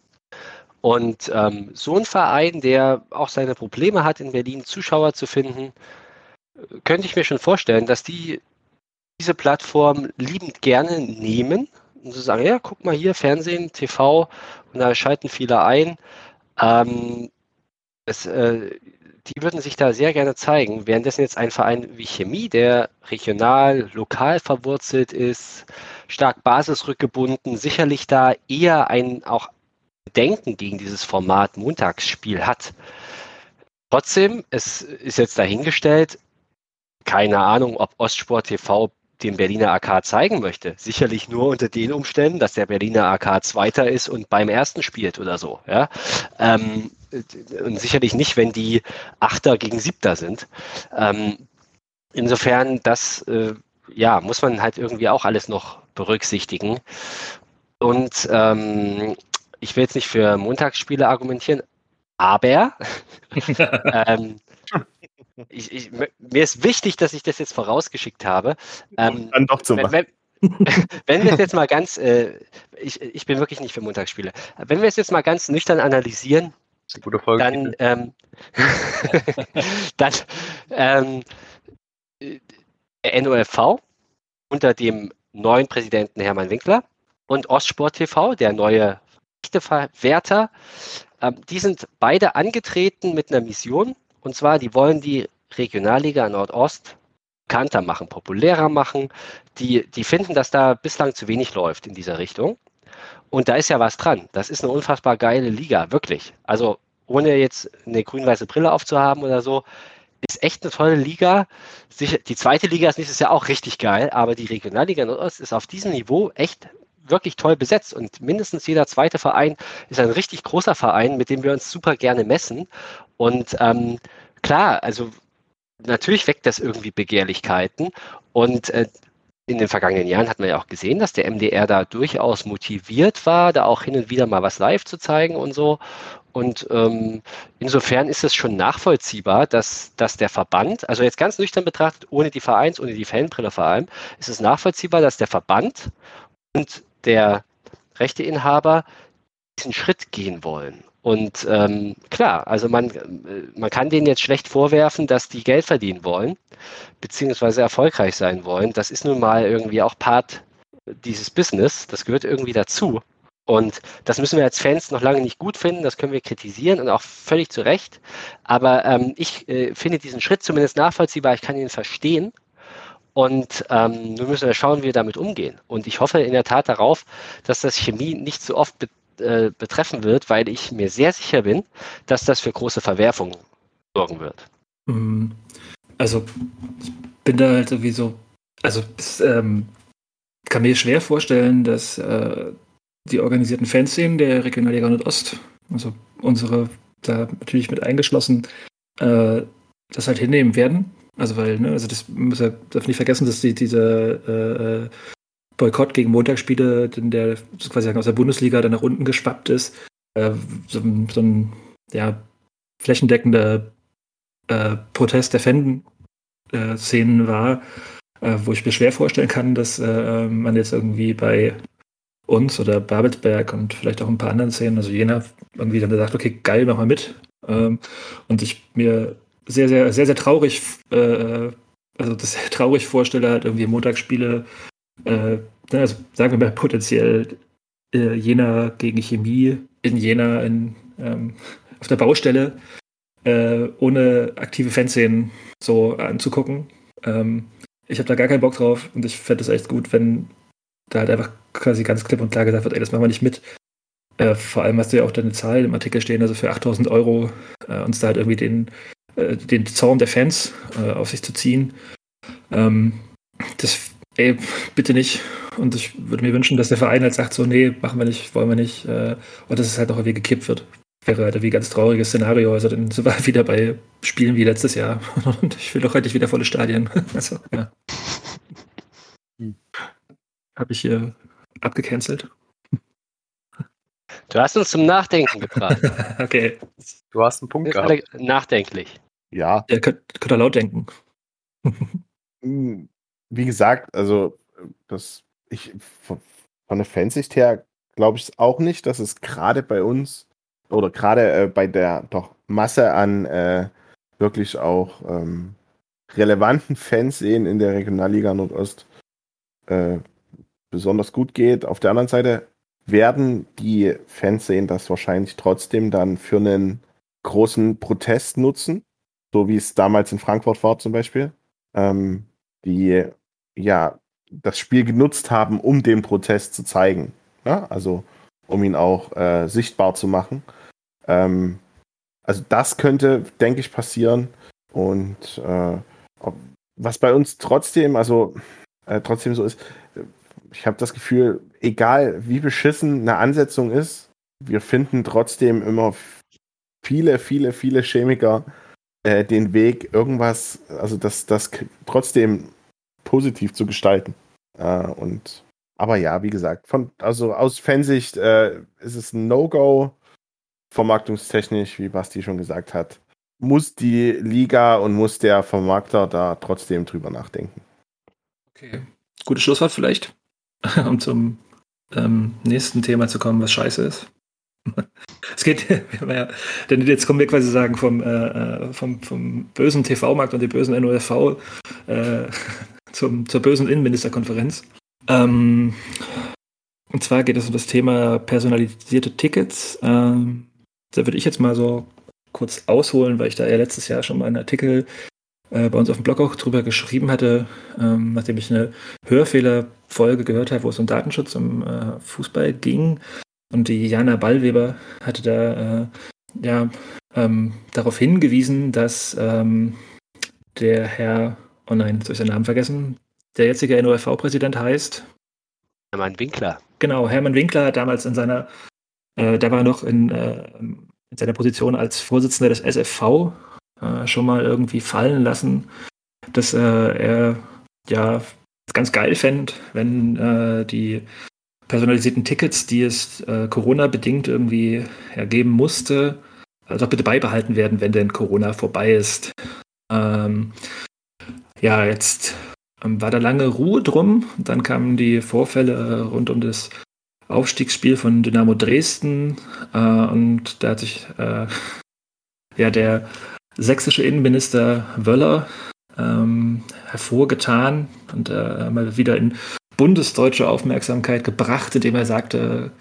Und ähm, so ein Verein, der auch seine Probleme hat, in Berlin Zuschauer zu finden, könnte ich mir schon vorstellen, dass die diese Plattform liebend gerne nehmen und so sagen, ja, guck mal hier, Fernsehen, TV, und da schalten viele ein. Ähm, es, äh, die würden sich da sehr gerne zeigen. Währenddessen jetzt ein Verein wie Chemie, der regional, lokal verwurzelt ist, stark basisrückgebunden, sicherlich da eher ein auch Denken gegen dieses Format Montagsspiel hat. Trotzdem, es ist jetzt dahingestellt, keine Ahnung, ob Ostsport TV den Berliner AK zeigen möchte. Sicherlich nur unter den Umständen, dass der Berliner AK Zweiter ist und beim ersten spielt oder so. Ja? Ähm, und sicherlich nicht, wenn die Achter gegen Siebter sind. Ähm, insofern, das äh, ja, muss man halt irgendwie auch alles noch berücksichtigen. Und ähm, ich will jetzt nicht für Montagsspiele argumentieren, aber ähm, ich, ich, mir ist wichtig, dass ich das jetzt vorausgeschickt habe. Ähm, dann doch zu wenn, wenn, wenn wir es jetzt mal ganz, äh, ich, ich bin wirklich nicht für Montagsspiele, wenn wir es jetzt mal ganz nüchtern analysieren, Folge, dann, ähm, dann ähm, der NOFV unter dem neuen Präsidenten Hermann Winkler und Ostsport TV, der neue Rechteverwerter, ähm, die sind beide angetreten mit einer Mission, und zwar, die wollen die Regionalliga Nordost bekannter machen, populärer machen. Die, die finden, dass da bislang zu wenig läuft in dieser Richtung. Und da ist ja was dran. Das ist eine unfassbar geile Liga, wirklich. Also ohne jetzt eine grün-weiße Brille aufzuhaben oder so, ist echt eine tolle Liga. Die zweite Liga ist nächstes Jahr auch richtig geil, aber die Regionalliga Nordost ist auf diesem Niveau echt wirklich toll besetzt und mindestens jeder zweite Verein ist ein richtig großer Verein, mit dem wir uns super gerne messen. Und ähm, klar, also natürlich weckt das irgendwie Begehrlichkeiten und äh, in den vergangenen Jahren hat man ja auch gesehen, dass der MDR da durchaus motiviert war, da auch hin und wieder mal was live zu zeigen und so. Und ähm, insofern ist es schon nachvollziehbar, dass, dass der Verband, also jetzt ganz nüchtern betrachtet, ohne die Vereins, ohne die Fanbrille vor allem, ist es nachvollziehbar, dass der Verband und der Rechteinhaber diesen Schritt gehen wollen. Und ähm, klar, also man, man kann denen jetzt schlecht vorwerfen, dass die Geld verdienen wollen, beziehungsweise erfolgreich sein wollen. Das ist nun mal irgendwie auch Part dieses Business. Das gehört irgendwie dazu. Und das müssen wir als Fans noch lange nicht gut finden, das können wir kritisieren und auch völlig zu Recht. Aber ähm, ich äh, finde diesen Schritt zumindest nachvollziehbar, ich kann ihn verstehen und ähm, nun müssen wir schauen, wie wir damit umgehen. Und ich hoffe in der Tat darauf, dass das Chemie nicht so oft be äh, betreffen wird, weil ich mir sehr sicher bin, dass das für große Verwerfungen sorgen wird. Mhm. Also ich bin da halt sowieso, also es, ähm, kann mir schwer vorstellen, dass äh, die organisierten Fanszenen der Regionalliga Nordost, also unsere da natürlich mit eingeschlossen, äh, das halt hinnehmen werden. Also weil, ne, also das muss er darf nicht vergessen, dass die, dieser äh, äh, Boykott gegen Montagsspiele, der quasi aus der Bundesliga dann nach unten geschwappt ist, äh, so, so, ein ja, flächendeckender äh, Protest der Fan-Szenen war, äh, wo ich mir schwer vorstellen kann, dass äh, man jetzt irgendwie bei uns oder Babelsberg und vielleicht auch ein paar anderen Szenen, also jener irgendwie dann sagt, okay, geil, mach mal mit. Ähm, und ich mir sehr, sehr, sehr, sehr traurig, äh, also das sehr traurig vorstelle, halt irgendwie Montagsspiele, äh, also sagen wir mal potenziell äh, Jena gegen Chemie in Jena in, ähm, auf der Baustelle, äh, ohne aktive Fanszenen so anzugucken. Ähm, ich habe da gar keinen Bock drauf und ich fände es echt gut, wenn da halt einfach quasi ganz klipp und klar gesagt wird, ey, das machen wir nicht mit. Äh, vor allem hast du ja auch deine Zahl im Artikel stehen, also für 8000 Euro äh, uns da halt irgendwie den äh, den Zaun der Fans äh, auf sich zu ziehen. Ähm, das, ey, bitte nicht. Und ich würde mir wünschen, dass der Verein halt sagt, so, nee, machen wir nicht, wollen wir nicht. Äh, und dass es halt auch irgendwie gekippt wird. gerade wie ganz trauriges Szenario. Also dann sind wir wieder bei Spielen wie letztes Jahr. Und ich will doch endlich wieder volle Stadien. Also, ja. Hm. Habe ich hier abgecancelt. Du hast uns zum Nachdenken gebracht. okay. Du hast einen Punkt gehabt. nachdenklich. Ja, Ihr könnt, könnt ihr laut denken. Mm, wie gesagt, also das ich von, von der Fansicht her glaube ich es auch nicht, dass es gerade bei uns oder gerade äh, bei der doch Masse an äh, wirklich auch ähm, relevanten Fanszenen in der Regionalliga Nordost äh, besonders gut geht. Auf der anderen Seite werden die Fanszenen das wahrscheinlich trotzdem dann für einen großen Protest nutzen, so wie es damals in Frankfurt war zum Beispiel ähm, die ja das Spiel genutzt haben, um den Protest zu zeigen. Ja? Also um ihn auch äh, sichtbar zu machen. Ähm, also das könnte, denke ich, passieren. Und äh, ob, was bei uns trotzdem, also äh, trotzdem so ist, ich habe das Gefühl, egal wie beschissen eine Ansetzung ist, wir finden trotzdem immer viele, viele, viele Chemiker, äh, den Weg, irgendwas, also das, das trotzdem positiv zu gestalten. Äh, und aber ja, wie gesagt, von, also aus Fansicht äh, ist es ein No-Go, vermarktungstechnisch, wie Basti schon gesagt hat. Muss die Liga und muss der Vermarkter da trotzdem drüber nachdenken. Okay. Gutes Schlusswort vielleicht, um zum ähm, nächsten Thema zu kommen, was scheiße ist. Es geht, wir haben ja, denn jetzt kommen wir quasi sagen vom, äh, äh, vom, vom bösen TV-Markt und dem bösen NOFV äh, zum, zur bösen Innenministerkonferenz. Ähm, und zwar geht es um das Thema personalisierte Tickets. Ähm, da würde ich jetzt mal so kurz ausholen, weil ich da ja letztes Jahr schon mal einen Artikel äh, bei uns auf dem Blog auch drüber geschrieben hatte, ähm, nachdem ich eine Hörfehlerfolge gehört habe, wo es um Datenschutz im äh, Fußball ging. Und die Jana Ballweber hatte da äh, ja, ähm, darauf hingewiesen, dass ähm, der Herr, oh nein, habe ich seinen Namen vergessen, der jetzige NOFV-Präsident heißt, Hermann Winkler. Genau, Hermann Winkler hat damals in seiner, äh, da war er noch in, äh, in seiner Position als Vorsitzender des SFV äh, schon mal irgendwie fallen lassen, dass äh, er ja es ganz geil fände, wenn äh, die personalisierten Tickets, die es äh, Corona-bedingt irgendwie ergeben musste, also bitte beibehalten werden, wenn denn Corona vorbei ist. Ähm, ja, jetzt ähm, war da lange Ruhe drum. Dann kamen die Vorfälle äh, rund um das Aufstiegsspiel von Dynamo Dresden äh, und da hat sich äh, ja der sächsische Innenminister Wöller ähm, hervorgetan und äh, mal wieder in bundesdeutsche Aufmerksamkeit gebracht, indem er sagte,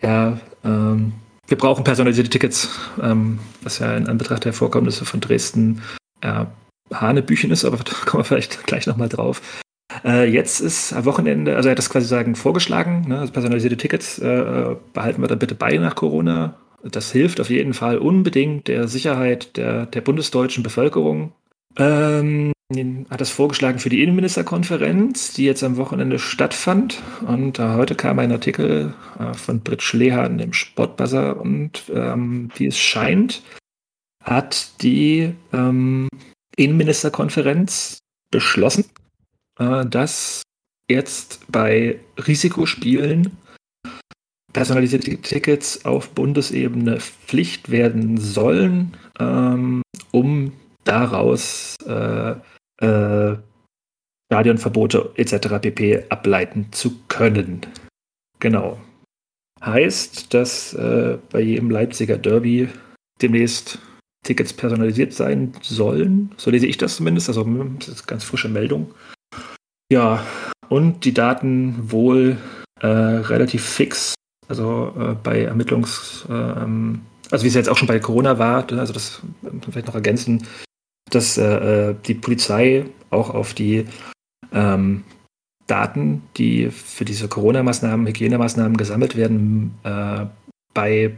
ja, ähm, wir brauchen personalisierte Tickets, ähm, was ja in Anbetracht der Vorkommnisse von Dresden ja, Hanebüchen ist, aber da kommen wir vielleicht gleich nochmal drauf. Äh, jetzt ist am Wochenende, also er hat das quasi sagen vorgeschlagen, ne, also personalisierte Tickets äh, behalten wir da bitte bei nach Corona. Das hilft auf jeden Fall unbedingt der Sicherheit der, der bundesdeutschen Bevölkerung. Ähm, hat das vorgeschlagen für die Innenministerkonferenz, die jetzt am Wochenende stattfand. Und äh, heute kam ein Artikel äh, von Britt Schlehan im Sportbuzzer und ähm, wie es scheint, hat die ähm, Innenministerkonferenz beschlossen, äh, dass jetzt bei Risikospielen personalisierte Tickets auf Bundesebene Pflicht werden sollen, ähm, um daraus äh, äh, Stadionverbote etc. pp. ableiten zu können. Genau. Heißt, dass äh, bei jedem Leipziger Derby demnächst Tickets personalisiert sein sollen. So lese ich das zumindest. Also das ist ganz frische Meldung. Ja, und die Daten wohl äh, relativ fix. Also äh, bei Ermittlungs, ähm, also wie es jetzt auch schon bei Corona war, also das vielleicht noch ergänzen, dass äh, die Polizei auch auf die ähm, Daten, die für diese Corona-Maßnahmen, Hygienemaßnahmen gesammelt werden, äh, bei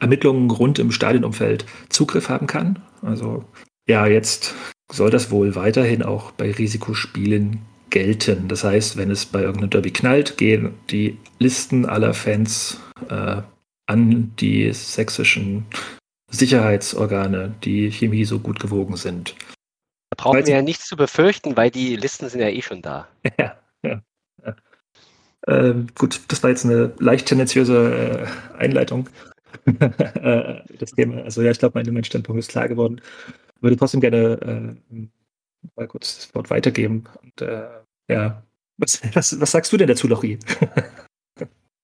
Ermittlungen rund im Stadionumfeld Zugriff haben kann. Also ja, jetzt soll das wohl weiterhin auch bei Risikospielen gelten. Das heißt, wenn es bei irgendeinem Derby knallt, gehen die Listen aller Fans äh, an die sächsischen Sicherheitsorgane, die Chemie so gut gewogen sind. Da brauchen Weil- wir ja nichts zu befürchten, weil die Listen sind ja eh schon da. Ja, ja. ja. Ähm, gut, das war jetzt eine leicht tendenziöse äh, Einleitung. äh, das Thema. Also ja, ich glaube, mein, mein Standpunkt ist klar geworden. Würde trotzdem gerne äh, mal kurz das Wort weitergeben. Und äh, ja, was, was, was sagst du denn dazu, Lochi?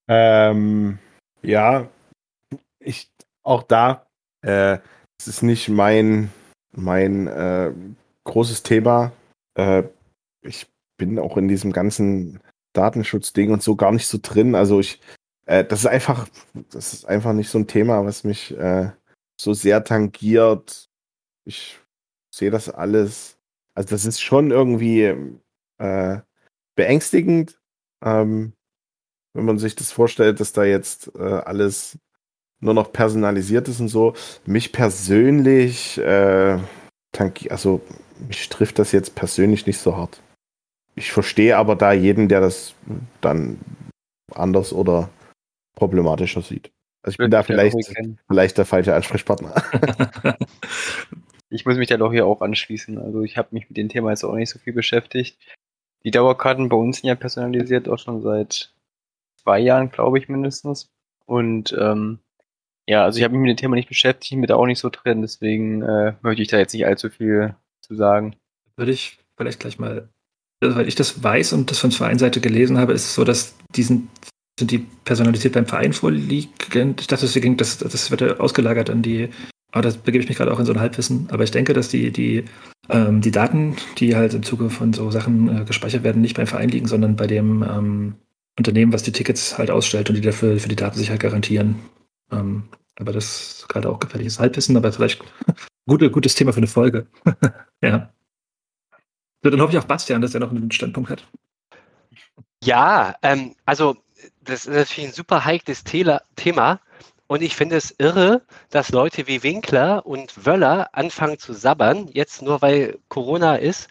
Ähm, ja, ich auch da, äh, es ist nicht mein, mein äh, großes Thema. Äh, ich bin auch in diesem ganzen Datenschutzding und so gar nicht so drin. Also ich, äh, das ist einfach, das ist einfach nicht so ein Thema, was mich äh, so sehr tangiert. Ich sehe das alles. Also das ist schon irgendwie äh, beängstigend. Ähm, wenn man sich das vorstellt, dass da jetzt äh, alles nur noch personalisiert ist und so. Mich persönlich, äh, also mich trifft das jetzt persönlich nicht so hart. Ich verstehe aber da jeden, der das dann anders oder problematischer sieht. Also ich bin da vielleicht, vielleicht der falsche Ansprechpartner. Ich muss mich da doch hier auch anschließen. Also ich habe mich mit dem Thema jetzt auch nicht so viel beschäftigt. Die Dauerkarten bei uns sind ja personalisiert auch schon seit zwei Jahren, glaube ich, mindestens. Und ähm, ja, also ich habe mich mit dem Thema nicht beschäftigt, bin da auch nicht so drin, deswegen äh, möchte ich da jetzt nicht allzu viel zu sagen. Würde ich vielleicht gleich mal, also weil ich das weiß und das von Vereinsseite gelesen habe, ist es so, dass diesen sind die personalisiert beim Verein vorliegen. Ich dachte, deswegen, das, das wird ja ausgelagert an die, aber das begebe ich mich gerade auch in so ein Halbwissen. Aber ich denke, dass die, die, ähm, die Daten, die halt im Zuge von so Sachen äh, gespeichert werden, nicht beim Verein liegen, sondern bei dem ähm, Unternehmen, was die Tickets halt ausstellt und die dafür für die Datensicherheit garantieren. Ähm, aber das ist gerade auch gefährliches Halbwissen, aber vielleicht gute, gutes Thema für eine Folge. ja. So, dann hoffe ich auf Bastian, dass er noch einen Standpunkt hat. Ja, ähm, also das ist natürlich ein super heikles Thema. Und ich finde es irre, dass Leute wie Winkler und Wöller anfangen zu sabbern, jetzt nur weil Corona ist.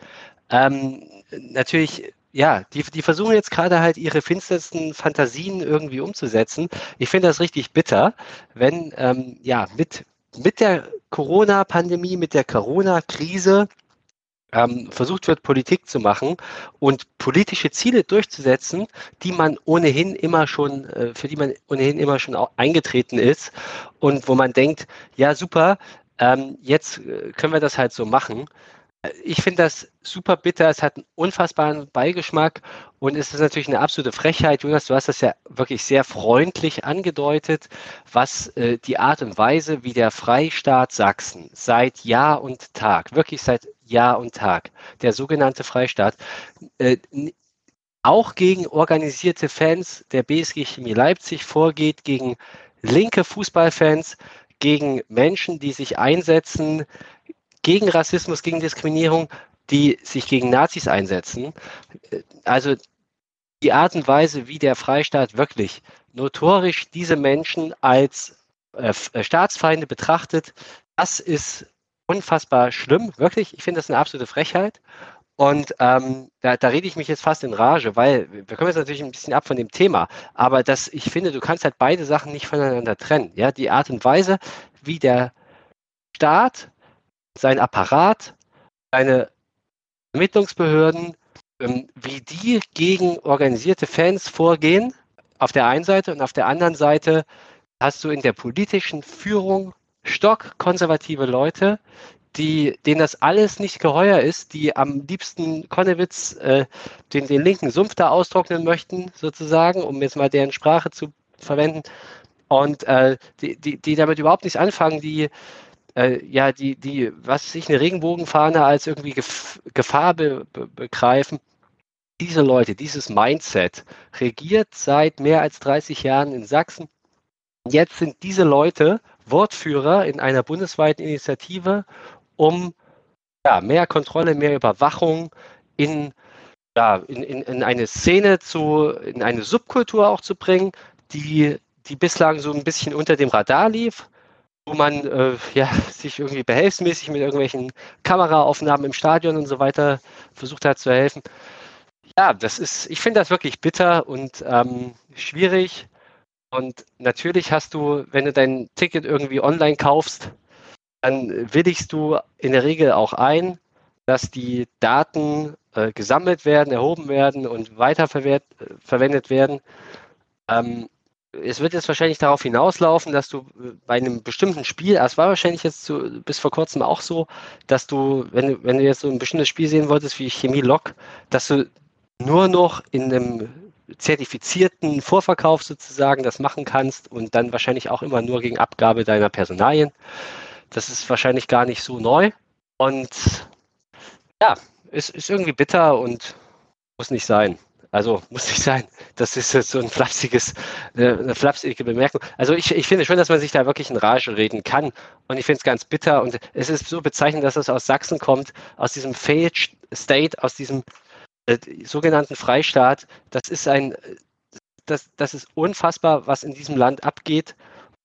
Ähm, natürlich, ja, die, die versuchen jetzt gerade halt ihre finstersten Fantasien irgendwie umzusetzen. Ich finde das richtig bitter, wenn ähm, ja mit, mit der Corona-Pandemie, mit der Corona-Krise ähm, versucht wird, Politik zu machen und politische Ziele durchzusetzen, die man ohnehin immer schon, äh, für die man ohnehin immer schon eingetreten ist und wo man denkt, ja super, ähm, jetzt äh, können wir das halt so machen. Ich finde das super bitter, es hat einen unfassbaren Beigeschmack und es ist natürlich eine absolute Frechheit. Jonas, du hast das ja wirklich sehr freundlich angedeutet, was äh, die Art und Weise, wie der Freistaat Sachsen seit Jahr und Tag, wirklich seit Jahr und Tag, der sogenannte Freistaat, äh, auch gegen organisierte Fans der BSG Chemie Leipzig vorgeht, gegen linke Fußballfans, gegen Menschen, die sich einsetzen, gegen Rassismus, gegen Diskriminierung, die sich gegen Nazis einsetzen. Also die Art und Weise, wie der Freistaat wirklich notorisch diese Menschen als äh, äh, Staatsfeinde betrachtet, das ist unfassbar schlimm, wirklich. Ich finde das eine absolute Frechheit. Und ähm, da, da rede ich mich jetzt fast in Rage, weil wir kommen jetzt natürlich ein bisschen ab von dem Thema, aber das, ich finde, du kannst halt beide Sachen nicht voneinander trennen. Ja, die Art und Weise, wie der Staat, sein Apparat, seine Ermittlungsbehörden, ähm, wie die gegen organisierte Fans vorgehen, auf der einen Seite und auf der anderen Seite hast du in der politischen Führung stockkonservative Leute, die, denen das alles nicht geheuer ist, die am liebsten Konnewitz äh, den, den linken Sumpf da austrocknen möchten, sozusagen, um jetzt mal deren Sprache zu verwenden. Und äh, die, die, die damit überhaupt nichts anfangen, die äh, ja, die, die, was sich eine Regenbogenfahne als irgendwie Gef Gefahr be be begreifen. Diese Leute, dieses Mindset regiert seit mehr als 30 Jahren in Sachsen. Jetzt sind diese Leute Wortführer in einer bundesweiten Initiative, um ja, mehr Kontrolle, mehr Überwachung in, ja, in, in, in eine Szene zu, in eine Subkultur auch zu bringen, die, die bislang so ein bisschen unter dem Radar lief, wo man äh, ja, sich irgendwie behelfsmäßig mit irgendwelchen Kameraaufnahmen im Stadion und so weiter versucht hat zu helfen. Ja, das ist, ich finde das wirklich bitter und ähm, schwierig. Und natürlich hast du, wenn du dein Ticket irgendwie online kaufst, dann willigst du in der Regel auch ein, dass die Daten äh, gesammelt werden, erhoben werden und weiterverwendet werden. Ähm, es wird jetzt wahrscheinlich darauf hinauslaufen, dass du äh, bei einem bestimmten Spiel, es war wahrscheinlich jetzt zu, bis vor kurzem auch so, dass du, wenn du, wenn du jetzt so ein bestimmtes Spiel sehen wolltest wie Chemie Lock, dass du nur noch in einem zertifizierten Vorverkauf sozusagen das machen kannst und dann wahrscheinlich auch immer nur gegen Abgabe deiner Personalien. Das ist wahrscheinlich gar nicht so neu. Und ja, es ist irgendwie bitter und muss nicht sein. Also muss nicht sein. Das ist so ein flapsiges, eine flapsige Bemerkung. Also ich, ich finde schon, dass man sich da wirklich in Rage reden kann. Und ich finde es ganz bitter. Und es ist so bezeichnend, dass es aus Sachsen kommt, aus diesem Failed State, aus diesem äh, sogenannten Freistaat. Das ist ein, das, das ist unfassbar, was in diesem Land abgeht.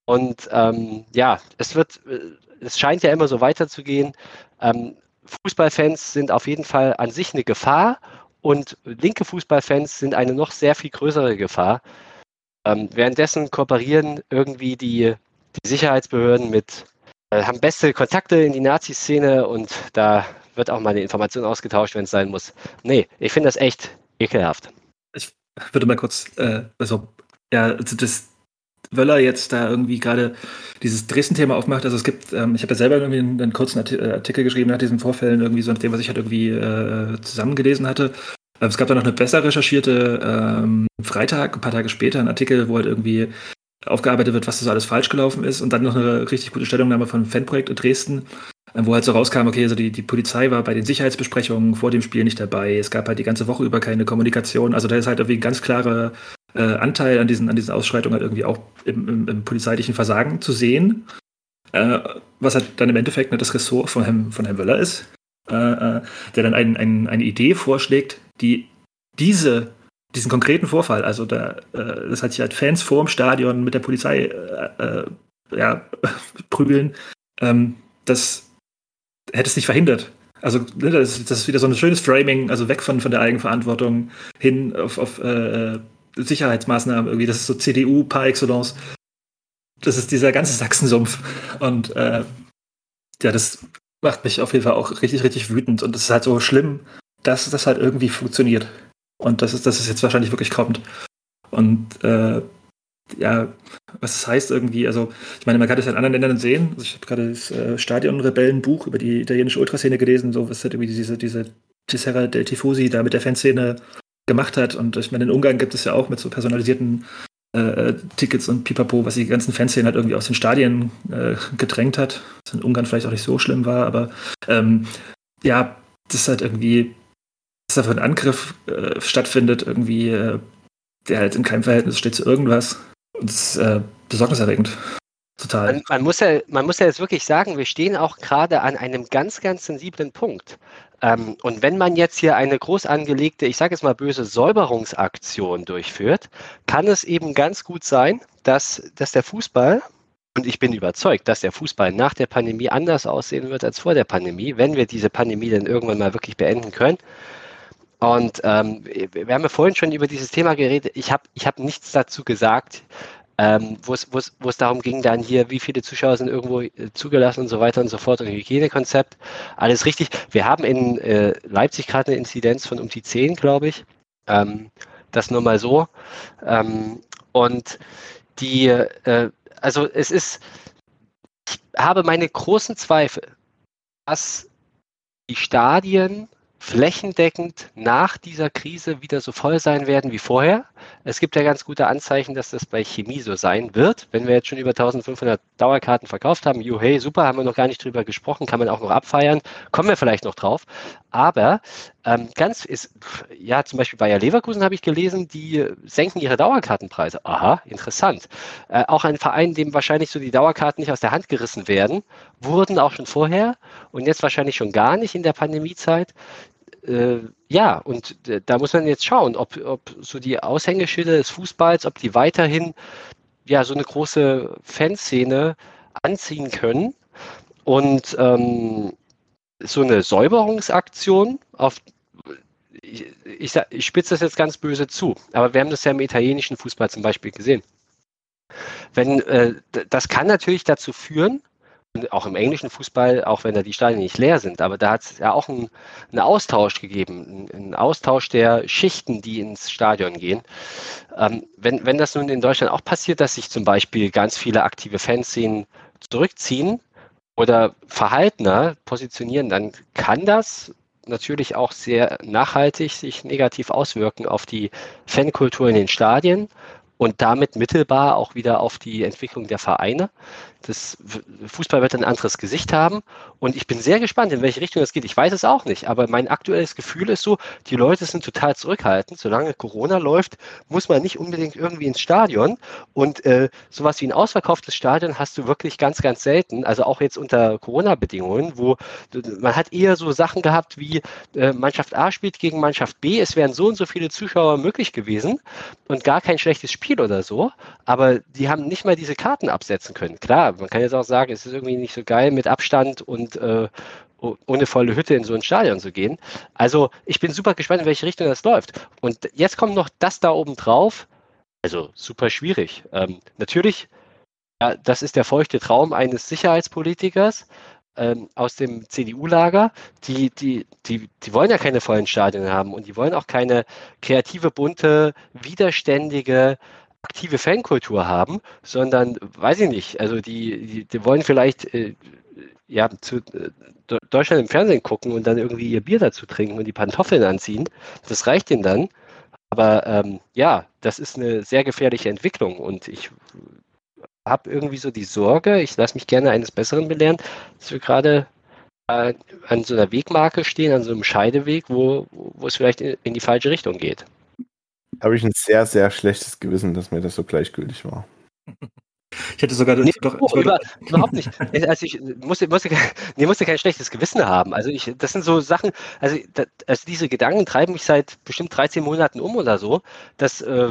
Und ähm, ja, es wird, äh, es scheint ja immer so weiterzugehen. Ähm, Fußballfans sind auf jeden Fall an sich eine Gefahr und linke Fußballfans sind eine noch sehr viel größere Gefahr. Ähm, währenddessen kooperieren irgendwie die, die Sicherheitsbehörden mit, äh, haben beste Kontakte in die Nazi-Szene und da wird auch mal eine Information ausgetauscht, wenn es sein muss. Nee, ich finde das echt ekelhaft. Ich würde mal kurz, äh, also, ja, also das, Wöller jetzt da irgendwie gerade dieses Dresden-Thema aufmacht. Also es gibt, ähm, ich habe ja selber irgendwie einen, einen kurzen Artikel geschrieben nach diesen Vorfällen, irgendwie so nach dem, was ich halt irgendwie äh, zusammengelesen hatte. Es gab dann noch eine besser recherchierte ähm, Freitag, ein paar Tage später, einen Artikel, wo halt irgendwie aufgearbeitet wird, was das alles falsch gelaufen ist und dann noch eine richtig gute Stellungnahme von Fanprojekt in Dresden, wo halt so rauskam, okay, also die, die Polizei war bei den Sicherheitsbesprechungen vor dem Spiel nicht dabei. Es gab halt die ganze Woche über keine Kommunikation. Also da ist halt irgendwie ein ganz klarer äh, Anteil an diesen, an diesen Ausschreitungen halt irgendwie auch im, im, im polizeilichen Versagen zu sehen. Äh, was halt dann im Endeffekt ne, das Ressort von Herrn, von Herrn Wöller ist, äh, äh der dann ein, ein, eine Idee vorschlägt, die diese diesen konkreten Vorfall, also da, äh, das hat sich halt Fans vor dem Stadion mit der Polizei äh, äh, ja, prügeln, ähm, das hätte es nicht verhindert. Also ne, das, das, ist wieder so ein schönes Framing, also weg von, von der Eigenverantwortung hin auf, auf äh, Sicherheitsmaßnahmen irgendwie. Das ist so CDU par excellence. Das ist dieser ganze Sachsensumpf. Und ja, das macht mich auf jeden Fall auch richtig, richtig wütend. Und es ist halt so schlimm, dass das halt irgendwie funktioniert. Und dass es, dass es jetzt wahrscheinlich wirklich kommt. Und äh, ja, was das heißt irgendwie, also ich meine, man kann das in anderen Ländern sehen. Also ich habe gerade das äh, Stadion-Rebellen-Buch über die italienische Ultraszene gelesen, so was halt irgendwie diese, diese Tessera del Tifosi da mit der Fanszene gemacht hat. Und ich meine, in Ungarn gibt es ja auch mit so personalisierten äh, Tickets und Pipapo, was die ganzen Fanszenen halt irgendwie aus den Stadien äh, gedrängt hat. Was in Ungarn vielleicht auch nicht so schlimm war, aber ähm, ja, das ist halt irgendwie, dass da für ein Angriff äh, stattfindet, irgendwie, äh, der halt in keinem Verhältnis steht zu irgendwas. Und das ist äh, besorgniserregend. Total. Man, man, muss ja, man muss ja jetzt wirklich sagen, wir stehen auch gerade an einem ganz, ganz sensiblen Punkt. Ähm, und wenn man jetzt hier eine groß angelegte, ich sage jetzt mal böse Säuberungsaktion durchführt, kann es eben ganz gut sein, dass, dass der Fußball, und ich bin überzeugt, dass der Fußball nach der Pandemie anders aussehen wird als vor der Pandemie, wenn wir diese Pandemie dann irgendwann mal wirklich beenden können. Und ähm, wir haben ja vorhin schon über dieses Thema geredet. Ich habe ich hab nichts dazu gesagt, ähm, wo es darum ging, dann hier, wie viele Zuschauer sind irgendwo äh, zugelassen und so weiter und so fort und Hygienekonzept. Alles richtig. Wir haben in äh, Leipzig gerade eine Inzidenz von um die 10, glaube ich. Ähm, das nur mal so. Ähm, und die, äh, also es ist, ich habe meine großen Zweifel, dass die Stadien flächendeckend nach dieser Krise wieder so voll sein werden wie vorher. Es gibt ja ganz gute Anzeichen, dass das bei Chemie so sein wird. Wenn wir jetzt schon über 1500 Dauerkarten verkauft haben, juhey, super, haben wir noch gar nicht drüber gesprochen, kann man auch noch abfeiern, kommen wir vielleicht noch drauf. Aber ähm, ganz ist, ja, zum Beispiel Bayer Leverkusen habe ich gelesen, die senken ihre Dauerkartenpreise. Aha, interessant. Äh, auch ein Verein, dem wahrscheinlich so die Dauerkarten nicht aus der Hand gerissen werden, wurden auch schon vorher und jetzt wahrscheinlich schon gar nicht in der Pandemiezeit äh, ja, und äh, da muss man jetzt schauen, ob, ob so die Aushängeschilder des Fußballs, ob die weiterhin ja so eine große Fanszene anziehen können. Und ähm, so eine Säuberungsaktion auf ich, ich, ich spitze das jetzt ganz böse zu, aber wir haben das ja im italienischen Fußball zum Beispiel gesehen. wenn äh, das kann natürlich dazu führen, auch im englischen Fußball, auch wenn da die Stadien nicht leer sind, aber da hat es ja auch einen, einen Austausch gegeben, einen Austausch der Schichten, die ins Stadion gehen. Ähm, wenn, wenn das nun in Deutschland auch passiert, dass sich zum Beispiel ganz viele aktive Fanszenen zurückziehen oder verhaltener positionieren, dann kann das natürlich auch sehr nachhaltig sich negativ auswirken auf die Fankultur in den Stadien und damit mittelbar auch wieder auf die Entwicklung der Vereine. Das Fußball wird ein anderes Gesicht haben und ich bin sehr gespannt, in welche Richtung das geht. Ich weiß es auch nicht, aber mein aktuelles Gefühl ist so, die Leute sind total zurückhaltend. Solange Corona läuft, muss man nicht unbedingt irgendwie ins Stadion und äh, sowas wie ein ausverkauftes Stadion hast du wirklich ganz, ganz selten. Also auch jetzt unter Corona-Bedingungen, wo man hat eher so Sachen gehabt wie äh, Mannschaft A spielt gegen Mannschaft B, es wären so und so viele Zuschauer möglich gewesen und gar kein schlechtes Spiel oder so, aber die haben nicht mal diese Karten absetzen können. Klar, man kann jetzt auch sagen, es ist irgendwie nicht so geil mit Abstand und äh, ohne volle Hütte in so ein Stadion zu gehen. Also ich bin super gespannt, in welche Richtung das läuft. Und jetzt kommt noch das da oben drauf. Also super schwierig. Ähm, natürlich, ja, das ist der feuchte Traum eines Sicherheitspolitikers ähm, aus dem CDU-Lager. Die, die, die, die wollen ja keine vollen Stadien haben und die wollen auch keine kreative, bunte, widerständige, aktive Fankultur haben, sondern, weiß ich nicht, also die, die, die wollen vielleicht äh, ja, zu äh, Deutschland im Fernsehen gucken und dann irgendwie ihr Bier dazu trinken und die Pantoffeln anziehen. Das reicht ihnen dann. Aber ähm, ja, das ist eine sehr gefährliche Entwicklung und ich habe irgendwie so die Sorge, ich lasse mich gerne eines Besseren belehren, dass wir gerade äh, an so einer Wegmarke stehen, an so einem Scheideweg, wo, wo es vielleicht in, in die falsche Richtung geht. Habe ich ein sehr, sehr schlechtes Gewissen, dass mir das so gleichgültig war. Ich hätte sogar Nee, doch, oh, über, überhaupt nicht. Also ich musste, musste, kein- nee, musste kein schlechtes Gewissen haben. Also ich, das sind so Sachen, also, da, also diese Gedanken treiben mich seit bestimmt 13 Monaten um oder so, dass äh,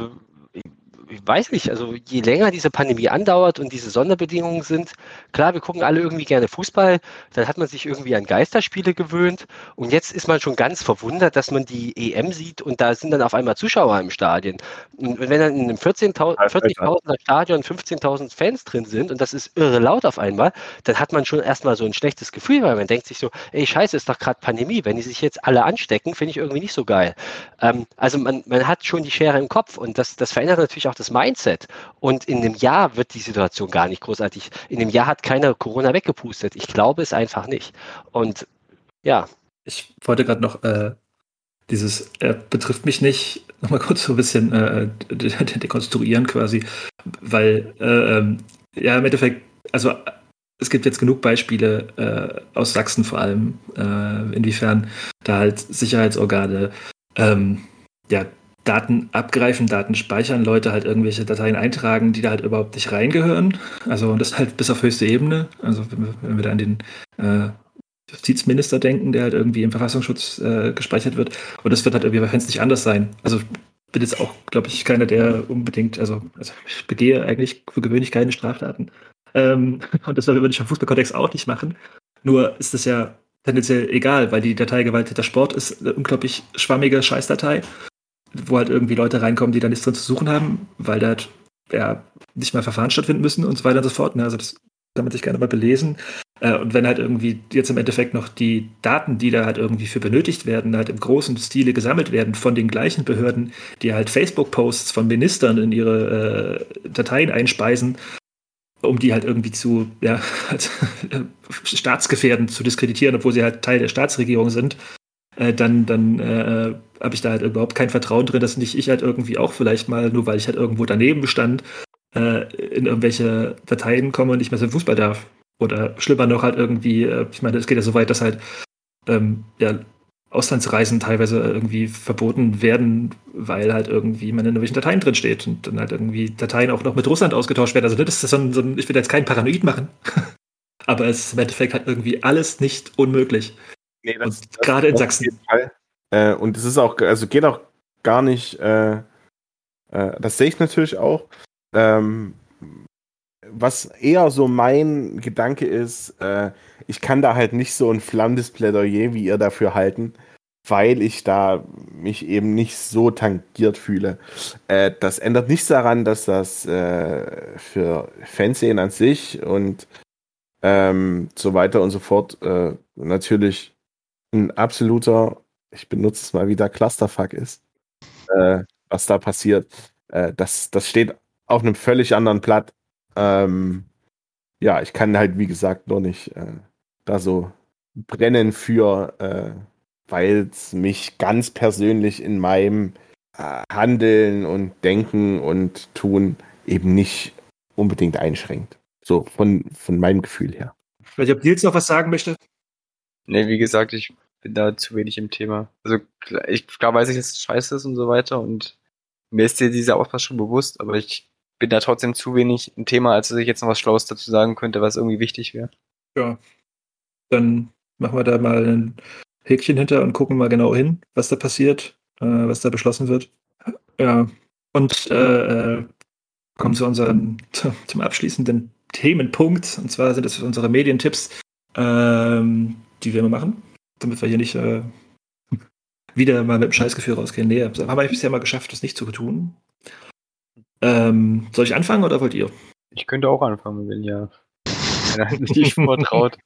ich, weiß nicht, also je länger diese Pandemie andauert und diese Sonderbedingungen sind, klar, wir gucken alle irgendwie gerne Fußball, dann hat man sich irgendwie an Geisterspiele gewöhnt und jetzt ist man schon ganz verwundert, dass man die EM sieht und da sind dann auf einmal Zuschauer im Stadion. Und wenn dann in einem 14.000 40.000er Stadion 15.000 Fans drin sind und das ist irre laut auf einmal, dann hat man schon erstmal so ein schlechtes Gefühl, weil man denkt sich so, ey, scheiße, ist doch gerade Pandemie, wenn die sich jetzt alle anstecken, finde ich irgendwie nicht so geil. Ähm, also man, man hat schon die Schere im Kopf und das, das verändert natürlich auch das Mindset. Und in einem Jahr wird die Situation gar nicht großartig. In einem Jahr hat keiner Corona weggepustet. Ich glaube es einfach nicht. Und ja, Ich wollte gerade noch äh, dieses äh, betrifft mich nicht nochmal kurz so ein bisschen äh, de de dekonstruieren quasi, weil äh, ähm, ja im Endeffekt, also es gibt jetzt genug Beispiele äh, aus Sachsen vor allem, äh, inwiefern da halt Sicherheitsorgane ähm, ja Daten abgreifen, Daten speichern, Leute halt irgendwelche Dateien eintragen, die da halt überhaupt nicht reingehören. Also und das halt bis auf höchste Ebene. Also wenn wir, wenn wir da an den äh, Justizminister denken, der halt irgendwie im Verfassungsschutz äh, gespeichert wird. Und das wird halt irgendwie bei Fans nicht anders sein. Also bin jetzt auch, glaube ich, keiner, der unbedingt, also, also ich begehe eigentlich für gewöhnlich keine Straftaten. Ähm, und das würde ich im Fußballkontext auch nicht machen. Nur ist das ja tendenziell egal, weil die Datei gewalttäter Sport ist eine unglaublich schwammige Scheißdatei, wo halt irgendwie Leute reinkommen, die da nichts drin zu suchen haben, weil da halt ja nicht mal Verfahren stattfinden müssen und so weiter und so fort. Ne? Also das man sich gerne mal belesen. Äh, und wenn halt irgendwie jetzt im Endeffekt noch die Daten, die da halt irgendwie für benötigt werden, halt im großen Stile gesammelt werden von den gleichen Behörden, die halt Facebook-Posts von Ministern in ihre äh, Dateien einspeisen, um die halt irgendwie zu, ja, als, äh, staatsgefährdend zu diskreditieren, obwohl sie halt Teil der Staatsregierung sind, äh, dann, dann äh, habe ich da halt überhaupt kein Vertrauen drin, dass nicht ich halt irgendwie auch vielleicht mal, nur weil ich halt irgendwo daneben stand, äh, in irgendwelche Dateien komme und nicht mehr zum Fußball darf. Oder schlimmer noch halt irgendwie, äh, ich meine, es geht ja so weit, dass halt ähm, ja, Auslandsreisen teilweise irgendwie verboten werden, weil halt irgendwie man in irgendwelchen Dateien drin steht und dann halt irgendwie Dateien auch noch mit Russland ausgetauscht werden. Also das ist so ein, so ein ich will jetzt keinen Paranoid machen, aber es ist im Endeffekt halt irgendwie alles nicht unmöglich. Nee, Und gerade in Sachsen. Äh, und es ist auch, also geht auch gar nicht, äh, äh, das sehe ich natürlich auch. Ähm, was eher so mein Gedanke ist, äh, ich kann da halt nicht so ein flammendes Plädoyer wie ihr dafür halten, weil ich da mich eben nicht so tangiert fühle. Äh, das ändert nichts daran, dass das äh, für Fernsehen an sich und ähm, so weiter und so fort natürlich ein absoluter, ich benutze es mal wieder, Clusterfuck ist, äh, was da passiert. Äh, das, das steht auf einem völlig anderen Blatt. Ähm, ja, ich kann halt, wie gesagt, noch nicht äh, da so brennen für, äh, weil es mich ganz persönlich in meinem äh, Handeln und Denken und Tun eben nicht unbedingt einschränkt. So von, von meinem Gefühl her. Ich weiß nicht, ob Nils noch was sagen möchte. Ne, wie gesagt, ich bin da zu wenig im Thema. Also klar, ich, klar weiß ich, dass es scheiße ist und so weiter und mir ist dir dieser Aufpass schon bewusst, aber ich bin da trotzdem zu wenig im Thema, als dass ich jetzt noch was Schlaues dazu sagen könnte, was irgendwie wichtig wäre. Ja. Dann machen wir da mal ein Häkchen hinter und gucken mal genau hin, was da passiert, äh, was da beschlossen wird. Ja. Und äh, äh, kommen zu unserem zu, zum abschließenden Themenpunkt. Und zwar sind das unsere Medientipps, ähm, die wir immer machen, damit wir hier nicht äh, wieder mal mit dem Scheißgefühl rausgehen. Nee, haben wir bisher mal geschafft, das nicht zu tun. Ähm, soll ich anfangen oder wollt ihr? Ich könnte auch anfangen, wenn ja keiner sich vortraut.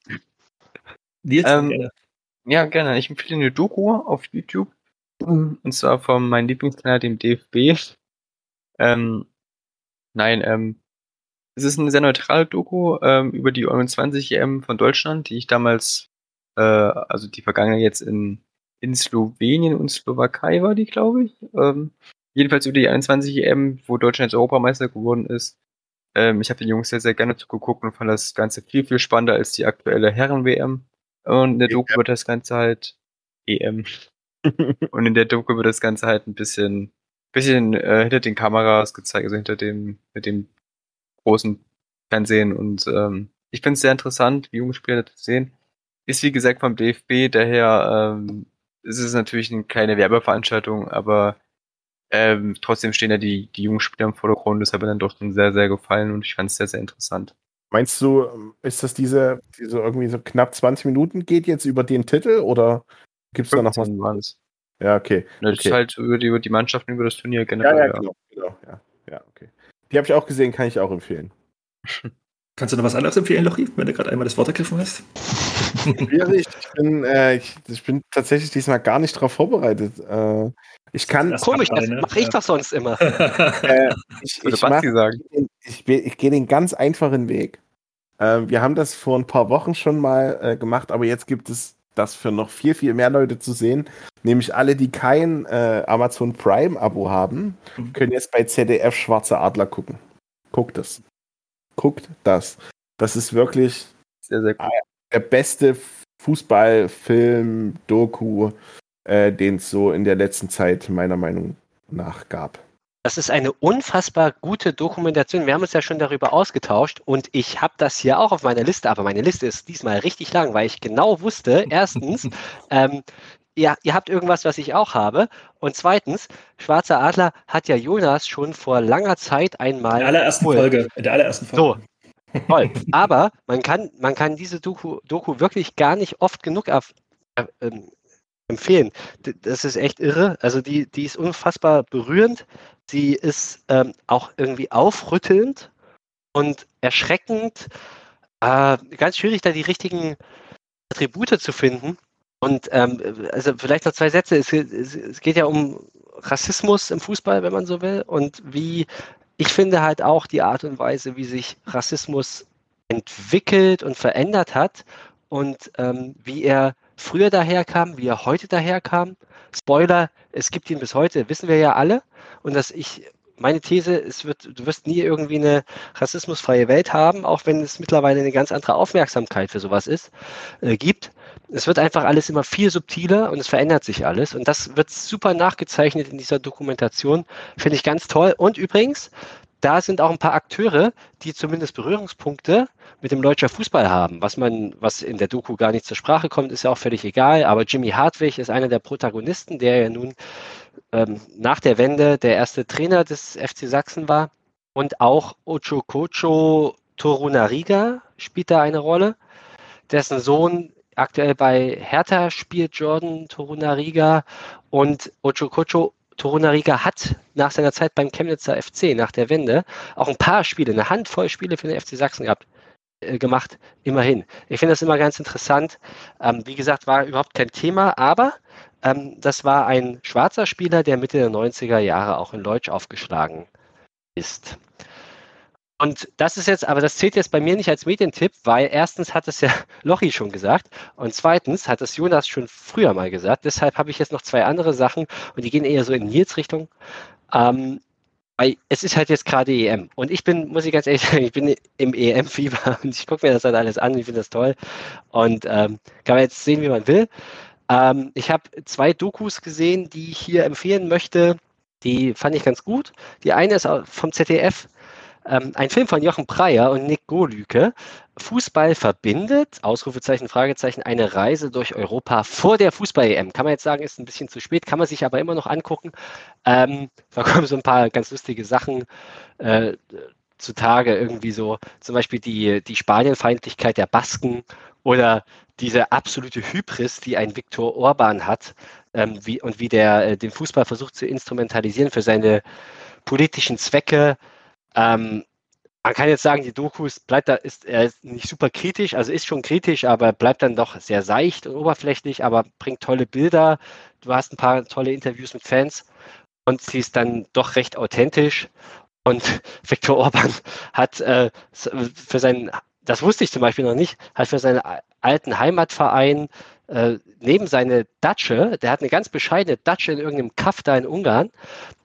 Nils, Ähm, gerne. Ja, gerne. Ich empfehle eine Doku auf YouTube. Und zwar von meinem Lieblingskanal, dem DFB. Ähm, nein, ähm, es ist eine sehr neutrale Doku ähm, über die 21 EM von Deutschland, die ich damals, äh, also die vergangene jetzt in, in Slowenien und Slowakei war die, glaube ich. Ähm, jedenfalls über die 21 EM, wo Deutschland jetzt Europameister geworden ist. Ähm, ich habe den Jungs sehr, sehr gerne zugeguckt und fand das Ganze viel, viel spannender als die aktuelle Herren-WM. Und in der Doku wird das Ganze halt EM. und in der Doku wird das Ganze halt ein bisschen, bisschen äh, hinter den Kameras gezeigt, also hinter dem, mit dem großen Fernsehen. Und ähm, ich finde es sehr interessant, wie junge Spieler das sehen. Ist wie gesagt vom DFB, daher ähm, ist es natürlich eine kleine Werbeveranstaltung, aber ähm, trotzdem stehen ja die, die jungen Spieler im Vordergrund. Das hat mir dann doch schon sehr, sehr gefallen und ich fand es sehr, sehr interessant. Meinst du, ähm, ist das diese, diese irgendwie so knapp 20 Minuten geht jetzt über den Titel oder gibt es da noch was? 15 waren's. Ja, okay. Das ist okay. halt über die, über die Mannschaften, über das Turnier generell. ja, Ja, genau. genau ja, ja, okay. Die habe ich auch gesehen, kann ich auch empfehlen. Kannst du noch was anderes empfehlen, Lochi, wenn du gerade einmal das Wort ergriffen hast? Schwierig. Ich bin, äh, ich, ich bin tatsächlich diesmal gar nicht darauf vorbereitet. Äh, ich kann, Das Komisch, das mache ich doch sonst immer. äh, ich, ich, mach, Basti sagen. ich, ich, ich gehe den ganz einfachen Weg. Äh, wir haben das vor ein paar Wochen schon mal äh, gemacht, aber jetzt gibt es das für noch viel, viel mehr Leute zu sehen. Nämlich alle, die kein äh, Amazon Prime-Abo haben, Mhm. können jetzt bei ZDF Schwarze Adler gucken. Guckt das. Guckt das. Das ist wirklich Sehr, sehr cool. Der beste Fußballfilm, Doku, äh, den es so in der letzten Zeit meiner Meinung nach gab. Das ist eine unfassbar gute Dokumentation. Wir haben uns ja schon darüber ausgetauscht und ich habe das hier auch auf meiner Liste, aber meine Liste ist diesmal richtig lang, weil ich genau wusste, erstens, ähm, ihr, ihr habt irgendwas, was ich auch habe und zweitens, Schwarzer Adler hat ja Jonas schon vor langer Zeit In einmal der allerersten. Folge. In der allerersten So, Folge. Toll. Aber man kann, man kann diese Doku, Doku wirklich gar nicht oft genug auf, äh, empfehlen. Das ist echt irre. Also die, die ist unfassbar berührend. Sie ist ähm, auch irgendwie aufrüttelnd und erschreckend. Äh, ganz schwierig, da die richtigen Attribute zu finden. Und ähm, also vielleicht noch zwei Sätze. Es, es, es geht ja um Rassismus im Fußball, wenn man so will, und wie ich finde halt auch die Art und Weise, wie sich Rassismus entwickelt und verändert hat und ähm, wie er früher daherkam, wie er heute daherkam. Spoiler, es gibt ihn bis heute, wissen wir ja alle. Und dass ich, meine These, es wird, du wirst nie irgendwie eine rassismusfreie Welt haben, auch wenn es mittlerweile eine ganz andere Aufmerksamkeit für sowas ist, äh, gibt. Es wird einfach alles immer viel subtiler und es verändert sich alles. Und das wird super nachgezeichnet in dieser Dokumentation. Finde ich ganz toll. Und übrigens, da sind auch ein paar Akteure, die zumindest Berührungspunkte mit dem deutschen Fußball haben. Was man, was in der Doku gar nicht zur Sprache kommt, ist ja auch völlig egal. Aber Jimmy Hartwig ist einer der Protagonisten, der ja nun ähm, nach der Wende der erste Trainer des FC Sachsen war. Und auch Ocho Kocho Torunariga spielt da eine Rolle, dessen Sohn aktuell bei Hertha spielt Jordan Torunariga und Ochokocho Torunariga hat nach seiner Zeit beim Chemnitzer FC, nach der Wende, auch ein paar Spiele, eine Handvoll Spiele für den FC Sachsen gehabt äh, gemacht, immerhin. Ich finde das immer ganz interessant. Ähm, wie gesagt, war überhaupt kein Thema, aber ähm, das war ein schwarzer Spieler, der Mitte der 90er Jahre auch in Leutsch aufgeschlagen ist. Und das ist jetzt, aber das zählt jetzt bei mir nicht als Medientipp, weil erstens hat es ja Lochi schon gesagt und zweitens hat es Jonas schon früher mal gesagt. Deshalb habe ich jetzt noch zwei andere Sachen und die gehen eher so in Nils Richtung. Ähm, weil es ist halt jetzt gerade EM und ich bin, muss ich ganz ehrlich sagen, ich bin im EM-Fieber und ich gucke mir das halt alles an, ich finde das toll und ähm, kann man jetzt sehen, wie man will. Ähm, ich habe zwei Dokus gesehen, die ich hier empfehlen möchte. Die fand ich ganz gut. Die eine ist vom ZDF, ähm, ein Film von Jochen Breyer und Nick Golüke. Fußball verbindet, Ausrufezeichen, Fragezeichen, eine Reise durch Europa vor der Fußball-EM. Kann man jetzt sagen, ist ein bisschen zu spät, kann man sich aber immer noch angucken. Ähm, da kommen so ein paar ganz lustige Sachen äh, zutage, irgendwie so, zum Beispiel die, die Spanienfeindlichkeit der Basken oder diese absolute Hybris, die ein Viktor Orban hat ähm, wie, und wie der äh, den Fußball versucht zu instrumentalisieren für seine politischen Zwecke. Ähm, man kann jetzt sagen, die Dokus bleibt da, ist, er ist nicht super kritisch, also ist schon kritisch, aber bleibt dann doch sehr seicht und oberflächlich, aber bringt tolle Bilder. Du hast ein paar tolle Interviews mit Fans und sie ist dann doch recht authentisch. Und Viktor Orban hat äh, für seinen, das wusste ich zum Beispiel noch nicht, hat für seinen alten Heimatverein äh, neben seine Datsche, der hat eine ganz bescheidene Datsche in irgendeinem Kaff da in Ungarn,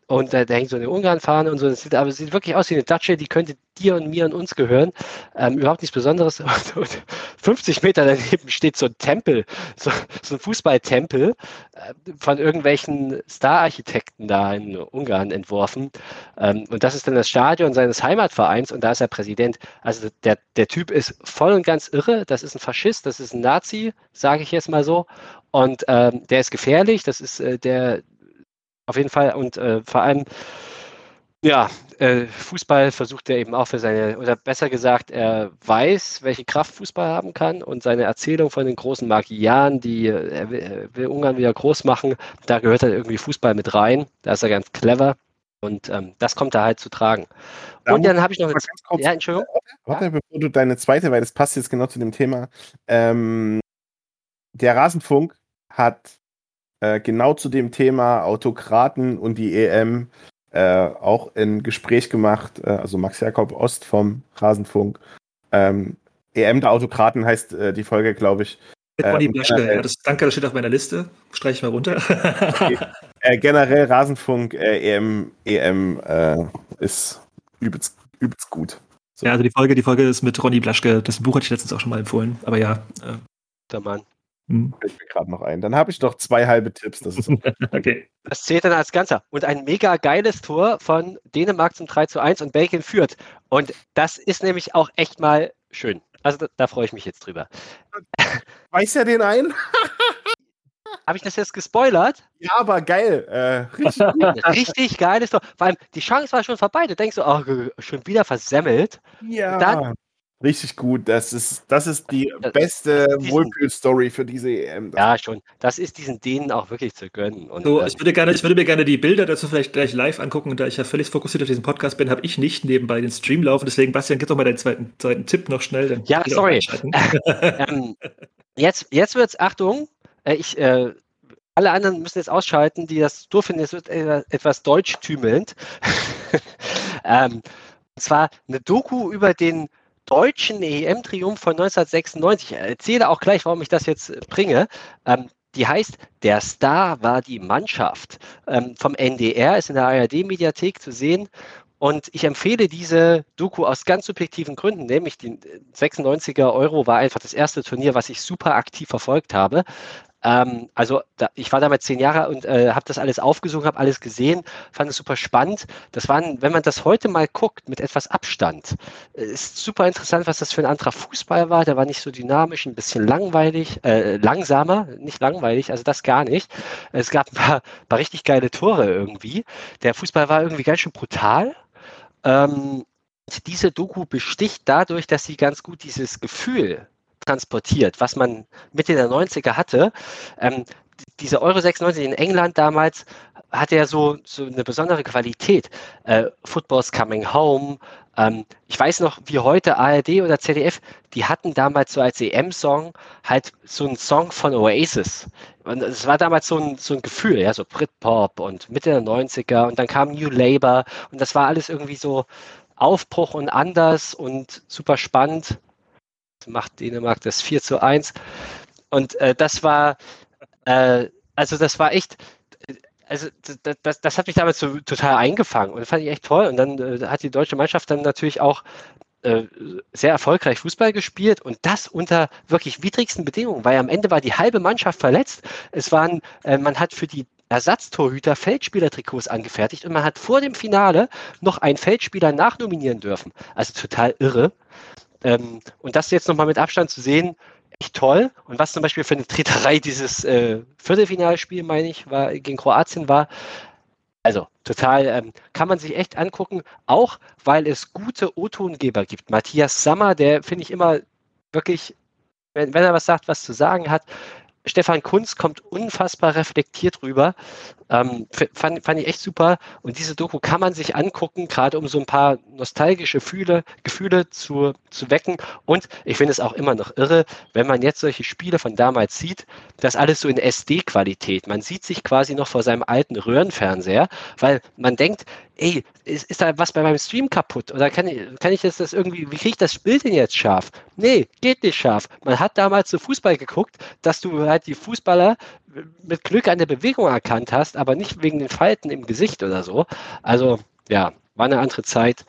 und äh, da hängt so eine Ungarn-Fahne und so. Das sieht, aber sieht wirklich aus wie eine Datsche, die könnte dir und mir und uns gehören. Ähm, überhaupt nichts Besonderes. Und, und 50 Meter daneben steht so ein Tempel, so, so ein Fußballtempel äh, von irgendwelchen Star-Architekten da in Ungarn entworfen. Ähm, und das ist dann das Stadion seines Heimatvereins und da ist er Präsident. Also der, der Typ ist voll und ganz irre. Das ist ein Faschist, das ist ein Nazi, sage ich jetzt mal so. Und ähm, der ist gefährlich. Das ist äh, der auf jeden Fall. Und äh, vor allem, ja, äh, Fußball versucht er eben auch für seine, oder besser gesagt, er weiß, welche Kraft Fußball haben kann und seine Erzählung von den großen Magiern, die äh, er will, er will Ungarn wieder groß machen, da gehört halt irgendwie Fußball mit rein. Da ist er ganz clever. Und ähm, das kommt da halt zu tragen. Da und dann habe ich noch ganz kurz, ja, Entschuldigung. Warte, warte, bevor du deine zweite, weil das passt jetzt genau zu dem Thema. Ähm, der Rasenfunk hat äh, genau zu dem Thema Autokraten und die EM äh, auch ein Gespräch gemacht, äh, also Max Jakob Ost vom Rasenfunk. Ähm, EM der Autokraten heißt äh, die Folge, glaube ich. Mit Ronny und Blaschke, generell- ja, das, danke, das steht auf meiner Liste. Streiche ich mal runter. äh, generell Rasenfunk, äh, EM, EM äh, ist übelst, übelst gut. ja, also die Folge, die Folge ist mit Ronny Blaschke. Das Buch hatte ich letztens auch schon mal empfohlen. Aber ja. Äh, Der Mann. Hm, Fällt mir gerade noch ein. Dann habe ich noch zwei halbe Tipps. Das ist okay. Das zählt dann als Ganzer. Und ein mega geiles Tor von Dänemark zum 3 zu 1 und Belgien führt. Und das ist nämlich auch echt mal schön. Also da, da freue ich mich jetzt drüber. Weiß ja den einen? Habe ich das jetzt gespoilert? Ja, aber geil. Äh, richtig. Richtig geiles Tor. Vor allem, die Chance war schon vorbei. Du denkst so, oh, schon wieder versemmelt. Ja. Dann- Richtig gut. Das ist, das ist die Das- beste Wohlfühl-Story für diese EM. Ja, schon. Das ist diesen Dänen auch wirklich zu gönnen. Und, So, ähm, ich würde, gerne, ich würde mir gerne die Bilder dazu vielleicht gleich live angucken. Und da ich ja völlig fokussiert auf diesen Podcast bin, habe ich nicht nebenbei den Stream laufen. Deswegen, Bastian, gib doch mal deinen zweiten, zweiten Tipp noch schnell. Dann Ja, sorry. ähm, jetzt jetzt wird es, Achtung, äh, ich, äh, alle anderen müssen jetzt ausschalten, die das doof finden, es wird etwas deutschtümelnd. ähm, und zwar eine Doku über den deutschen EM-Triumph von 1996. Ich erzähle auch gleich, warum ich das jetzt äh, bringe. Ähm, die heißt Der Star war die Mannschaft. Ähm, vom NDR ist in der ARD-Mediathek zu sehen. Und ich empfehle diese Doku aus ganz subjektiven Gründen, nämlich die 96er Euro war einfach das erste Turnier, was ich super aktiv verfolgt habe. Ähm, also da, ich war damals zehn Jahre und äh, habe das alles aufgesogen, habe alles gesehen, fand es super spannend. Das waren, wenn man das heute mal guckt, mit etwas Abstand, äh, ist super interessant, was das für ein anderer Fußball war. Der war nicht so dynamisch, ein bisschen langweilig, äh, langsamer, nicht langweilig, also das gar nicht. Es gab ein paar, paar richtig geile Tore irgendwie. Der Fußball war irgendwie ganz schön brutal. Ähm, diese Doku besticht dadurch, dass sie ganz gut dieses Gefühl transportiert, was man Mitte der 90er hatte. Ähm, diese Euro 96 in England damals hatte ja so, so eine besondere Qualität. Äh, Football's Coming Home. Ähm, ich weiß noch, wie heute ARD oder ZDF, die hatten damals so als EM-Song halt so einen Song von Oasis. Und es war damals so ein, so ein Gefühl, ja, so Britpop und Mitte der 90er und dann kam New Labour und das war alles irgendwie so Aufbruch und anders und super spannend. Macht Dänemark das 4 zu 1. Und äh, das war, äh, also das war echt, also das, das, das, hat mich damals so total eingefangen und fand ich echt toll. Und dann äh, hat die deutsche Mannschaft dann natürlich auch äh, sehr erfolgreich Fußball gespielt und das unter wirklich widrigsten Bedingungen, weil am Ende war die halbe Mannschaft verletzt. Es waren, äh, man hat für die Ersatztorhüter Feldspielertrikots angefertigt und man hat vor dem Finale noch einen Feldspieler nachnominieren dürfen. Also total irre. Ähm, und das jetzt nochmal mit Abstand zu sehen, echt toll. Und was zum Beispiel für eine Treterei dieses äh, Viertelfinalspiel, meine ich, war, gegen Kroatien war, also total, ähm, kann man sich echt angucken, auch weil es gute O-Tongeber gibt. Matthias Sammer, der finde ich immer wirklich, wenn, wenn er was sagt, was zu sagen hat, Stefan Kunz kommt unfassbar reflektiert rüber. Ähm, fand, fand ich echt super. Und diese Doku kann man sich angucken, gerade um so ein paar nostalgische Gefühle, Gefühle zu, zu wecken. Und ich finde es auch immer noch irre, wenn man jetzt solche Spiele von damals sieht, das alles so in SD-Qualität. Man sieht sich quasi noch vor seinem alten Röhrenfernseher, weil man denkt, ey, ist, ist da was bei meinem Stream kaputt? Oder kann ich, kann ich das, das irgendwie, wie kriege ich das Bild denn jetzt scharf? Nee, geht nicht scharf. Man hat damals zu Fußball geguckt, dass du halt die Fußballer mit Glück an der Bewegung erkannt hast, aber nicht wegen den Falten im Gesicht oder so. Also, ja, war eine andere Zeit.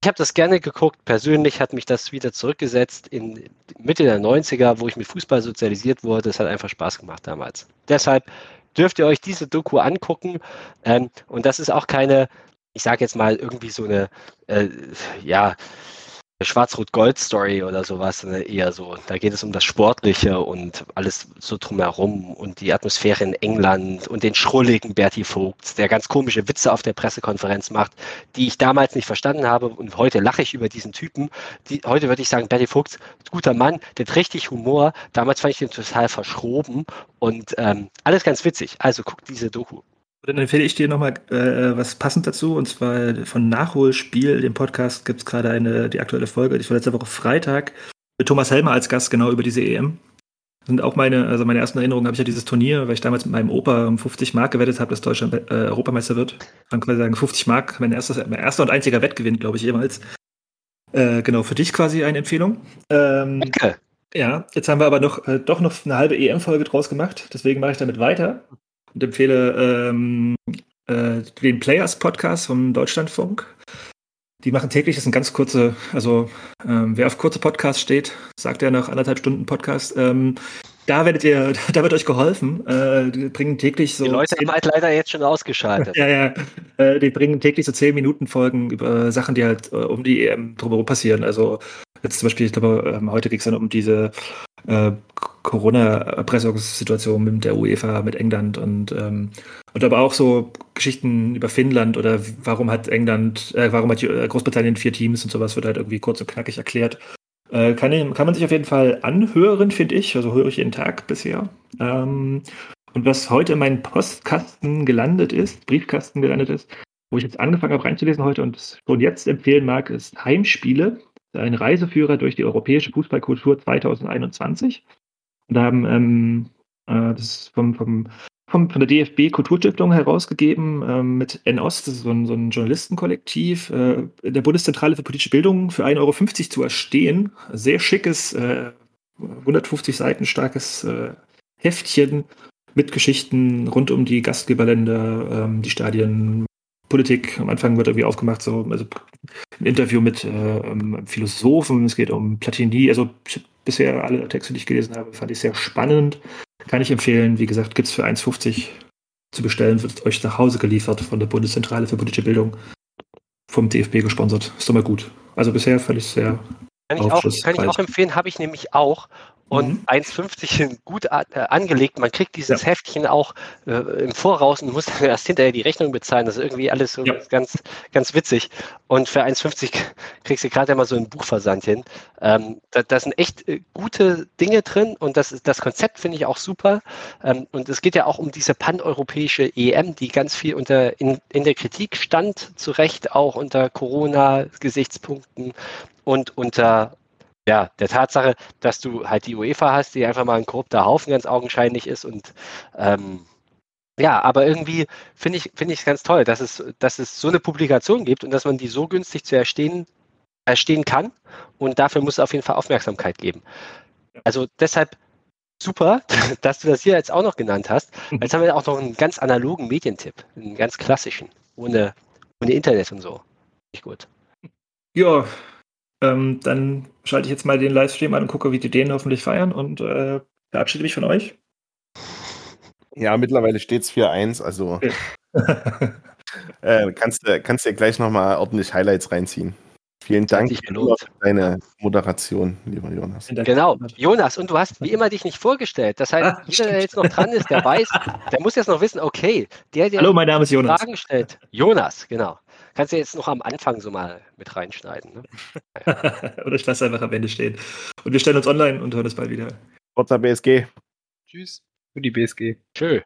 Ich habe das gerne geguckt. Persönlich hat mich das wieder zurückgesetzt in Mitte der 90er, wo ich mit Fußball sozialisiert wurde. Es hat einfach Spaß gemacht damals. Deshalb dürft ihr euch diese Doku angucken. Ähm, und das ist auch keine ich sage jetzt mal irgendwie so eine, äh, ja, Schwarz-Rot-Gold-Story oder sowas, ne, eher so. Da geht es um das Sportliche und alles so drumherum und die Atmosphäre in England und den schrulligen Bertie Vogt, der ganz komische Witze auf der Pressekonferenz macht, die ich damals nicht verstanden habe und heute lache ich über diesen Typen. Die, heute würde ich sagen, Bertie Vogt, guter Mann, der hat richtig Humor. Damals fand ich den total verschroben und ähm, alles ganz witzig. Also guckt diese Doku. Dann empfehle ich dir nochmal äh, was passend dazu, und zwar von Nachholspiel, dem Podcast, gibt es gerade eine, die aktuelle Folge, die war letzte Woche Freitag, mit Thomas Helmer als Gast, genau über diese EM. Und auch meine, also meine ersten Erinnerungen habe ich ja dieses Turnier, weil ich damals mit meinem Opa um 50 Mark gewettet habe, dass Deutschland äh, Europameister wird. Man kann sagen, 50 Mark, mein, erstes, mein erster und einziger Wettgewinn, glaube ich, jemals. Äh, genau, für dich quasi eine Empfehlung. Ähm, Danke. Ja, jetzt haben wir aber noch, äh, doch noch eine halbe EM-Folge draus gemacht, deswegen mache ich damit weiter und empfehle ähm, äh, den Players Podcast vom Deutschlandfunk. Die machen täglich, das sind ganz kurze, also ähm, wer auf kurze Podcasts steht, sagt er nach anderthalb Stunden Podcast, ähm, da werdet ihr, da wird euch geholfen. Äh, die bringen täglich so. Die Leute zehn, haben halt leider jetzt schon ausgeschaltet. ja, ja. Äh, die bringen täglich so 10 Minuten Folgen über Sachen, die halt äh, um die EM drumherum passieren. Also jetzt zum Beispiel, ich glaube, ähm, heute ging es dann um diese äh, Corona-Erpressungssituation mit der UEFA, mit England und, ähm, und aber auch so Geschichten über Finnland oder warum hat England, äh, warum hat äh, Großbritannien vier Teams und sowas wird halt irgendwie kurz und knackig erklärt. Äh, kann, kann man sich auf jeden Fall anhören, finde ich. Also höre ich jeden Tag bisher. Ähm, und was heute in meinen Postkasten gelandet ist, Briefkasten gelandet ist, wo ich jetzt angefangen habe reinzulesen heute und schon jetzt empfehlen mag, ist Heimspiele. Ein Reiseführer durch die europäische Fußballkultur 2021. Und da haben ähm, äh, das ist vom, vom, vom, von der DFB Kulturstiftung herausgegeben ähm, mit NOS, das ist so ein, so ein Journalistenkollektiv, äh, in der Bundeszentrale für politische Bildung für 1,50 Euro zu erstehen. Sehr schickes, äh, 150 Seiten starkes äh, Heftchen mit Geschichten rund um die Gastgeberländer, ähm, die Stadien, Politik. Am Anfang wird irgendwie aufgemacht, so also ein Interview mit äh, ähm, Philosophen, es geht um Platini. Also bisher alle Texte, die ich gelesen habe, fand ich sehr spannend. Kann ich empfehlen. Wie gesagt, gibt es für 1,50 zu bestellen, wird euch nach Hause geliefert von der Bundeszentrale für politische Bildung. Vom DFB gesponsert. Ist doch mal gut. Also bisher fand ich es sehr, Kann ich, auch, kann ich auch empfehlen, habe ich nämlich auch. Und Mhm. 1,50 gut a- äh, angelegt. Man kriegt dieses Heftchen auch äh, im Voraus und muss dann erst hinterher die Rechnung bezahlen. Das ist irgendwie alles so Ja. ganz, ganz witzig. Und für 1,50 kriegst du gerade mal so einen Buchversand hin. Ähm, da, da sind echt äh, gute Dinge drin und das, das Konzept finde ich auch super. Ähm, und es geht ja auch um diese paneuropäische EM, die ganz viel unter in, in der Kritik stand, zu Recht auch unter Corona-Gesichtspunkten und unter ja, der Tatsache, dass du halt die UEFA hast, die einfach mal ein korrupter Haufen ganz augenscheinlich ist und ähm, ja, aber irgendwie finde ich finde ich es ganz toll, dass es dass es so eine Publikation gibt und dass man die so günstig zu erstehen erstehen kann und dafür muss es auf jeden Fall Aufmerksamkeit geben. Also deshalb super, dass du das hier jetzt auch noch genannt hast. Jetzt haben wir auch noch einen ganz analogen Medientipp, einen ganz klassischen, ohne ohne Internet und so. Finde Ich gut. Ja, ähm, dann schalte ich jetzt mal den Livestream an und gucke, wie die den hoffentlich feiern und äh, verabschiede mich von euch. Ja, mittlerweile steht es 4-1, also äh, kannst, du- kannst dir gleich nochmal ordentlich Highlights reinziehen. Vielen Dank für deine Moderation, lieber Jonas. Genau, Jonas, und du hast wie immer dich nicht vorgestellt. Das heißt, Ah, jeder, der jetzt noch dran ist, der weiß, der muss jetzt noch wissen, okay, der, der Hallo, mein Name ist Jonas. Fragen stellt, Jonas, genau. Kannst du jetzt noch am Anfang so mal mit reinschneiden. Ne? Oder ich lasse einfach am Ende stehen. Und wir stellen uns online und hören uns bald wieder. Forza BSG. Tschüss. Für die BSG. Tschö.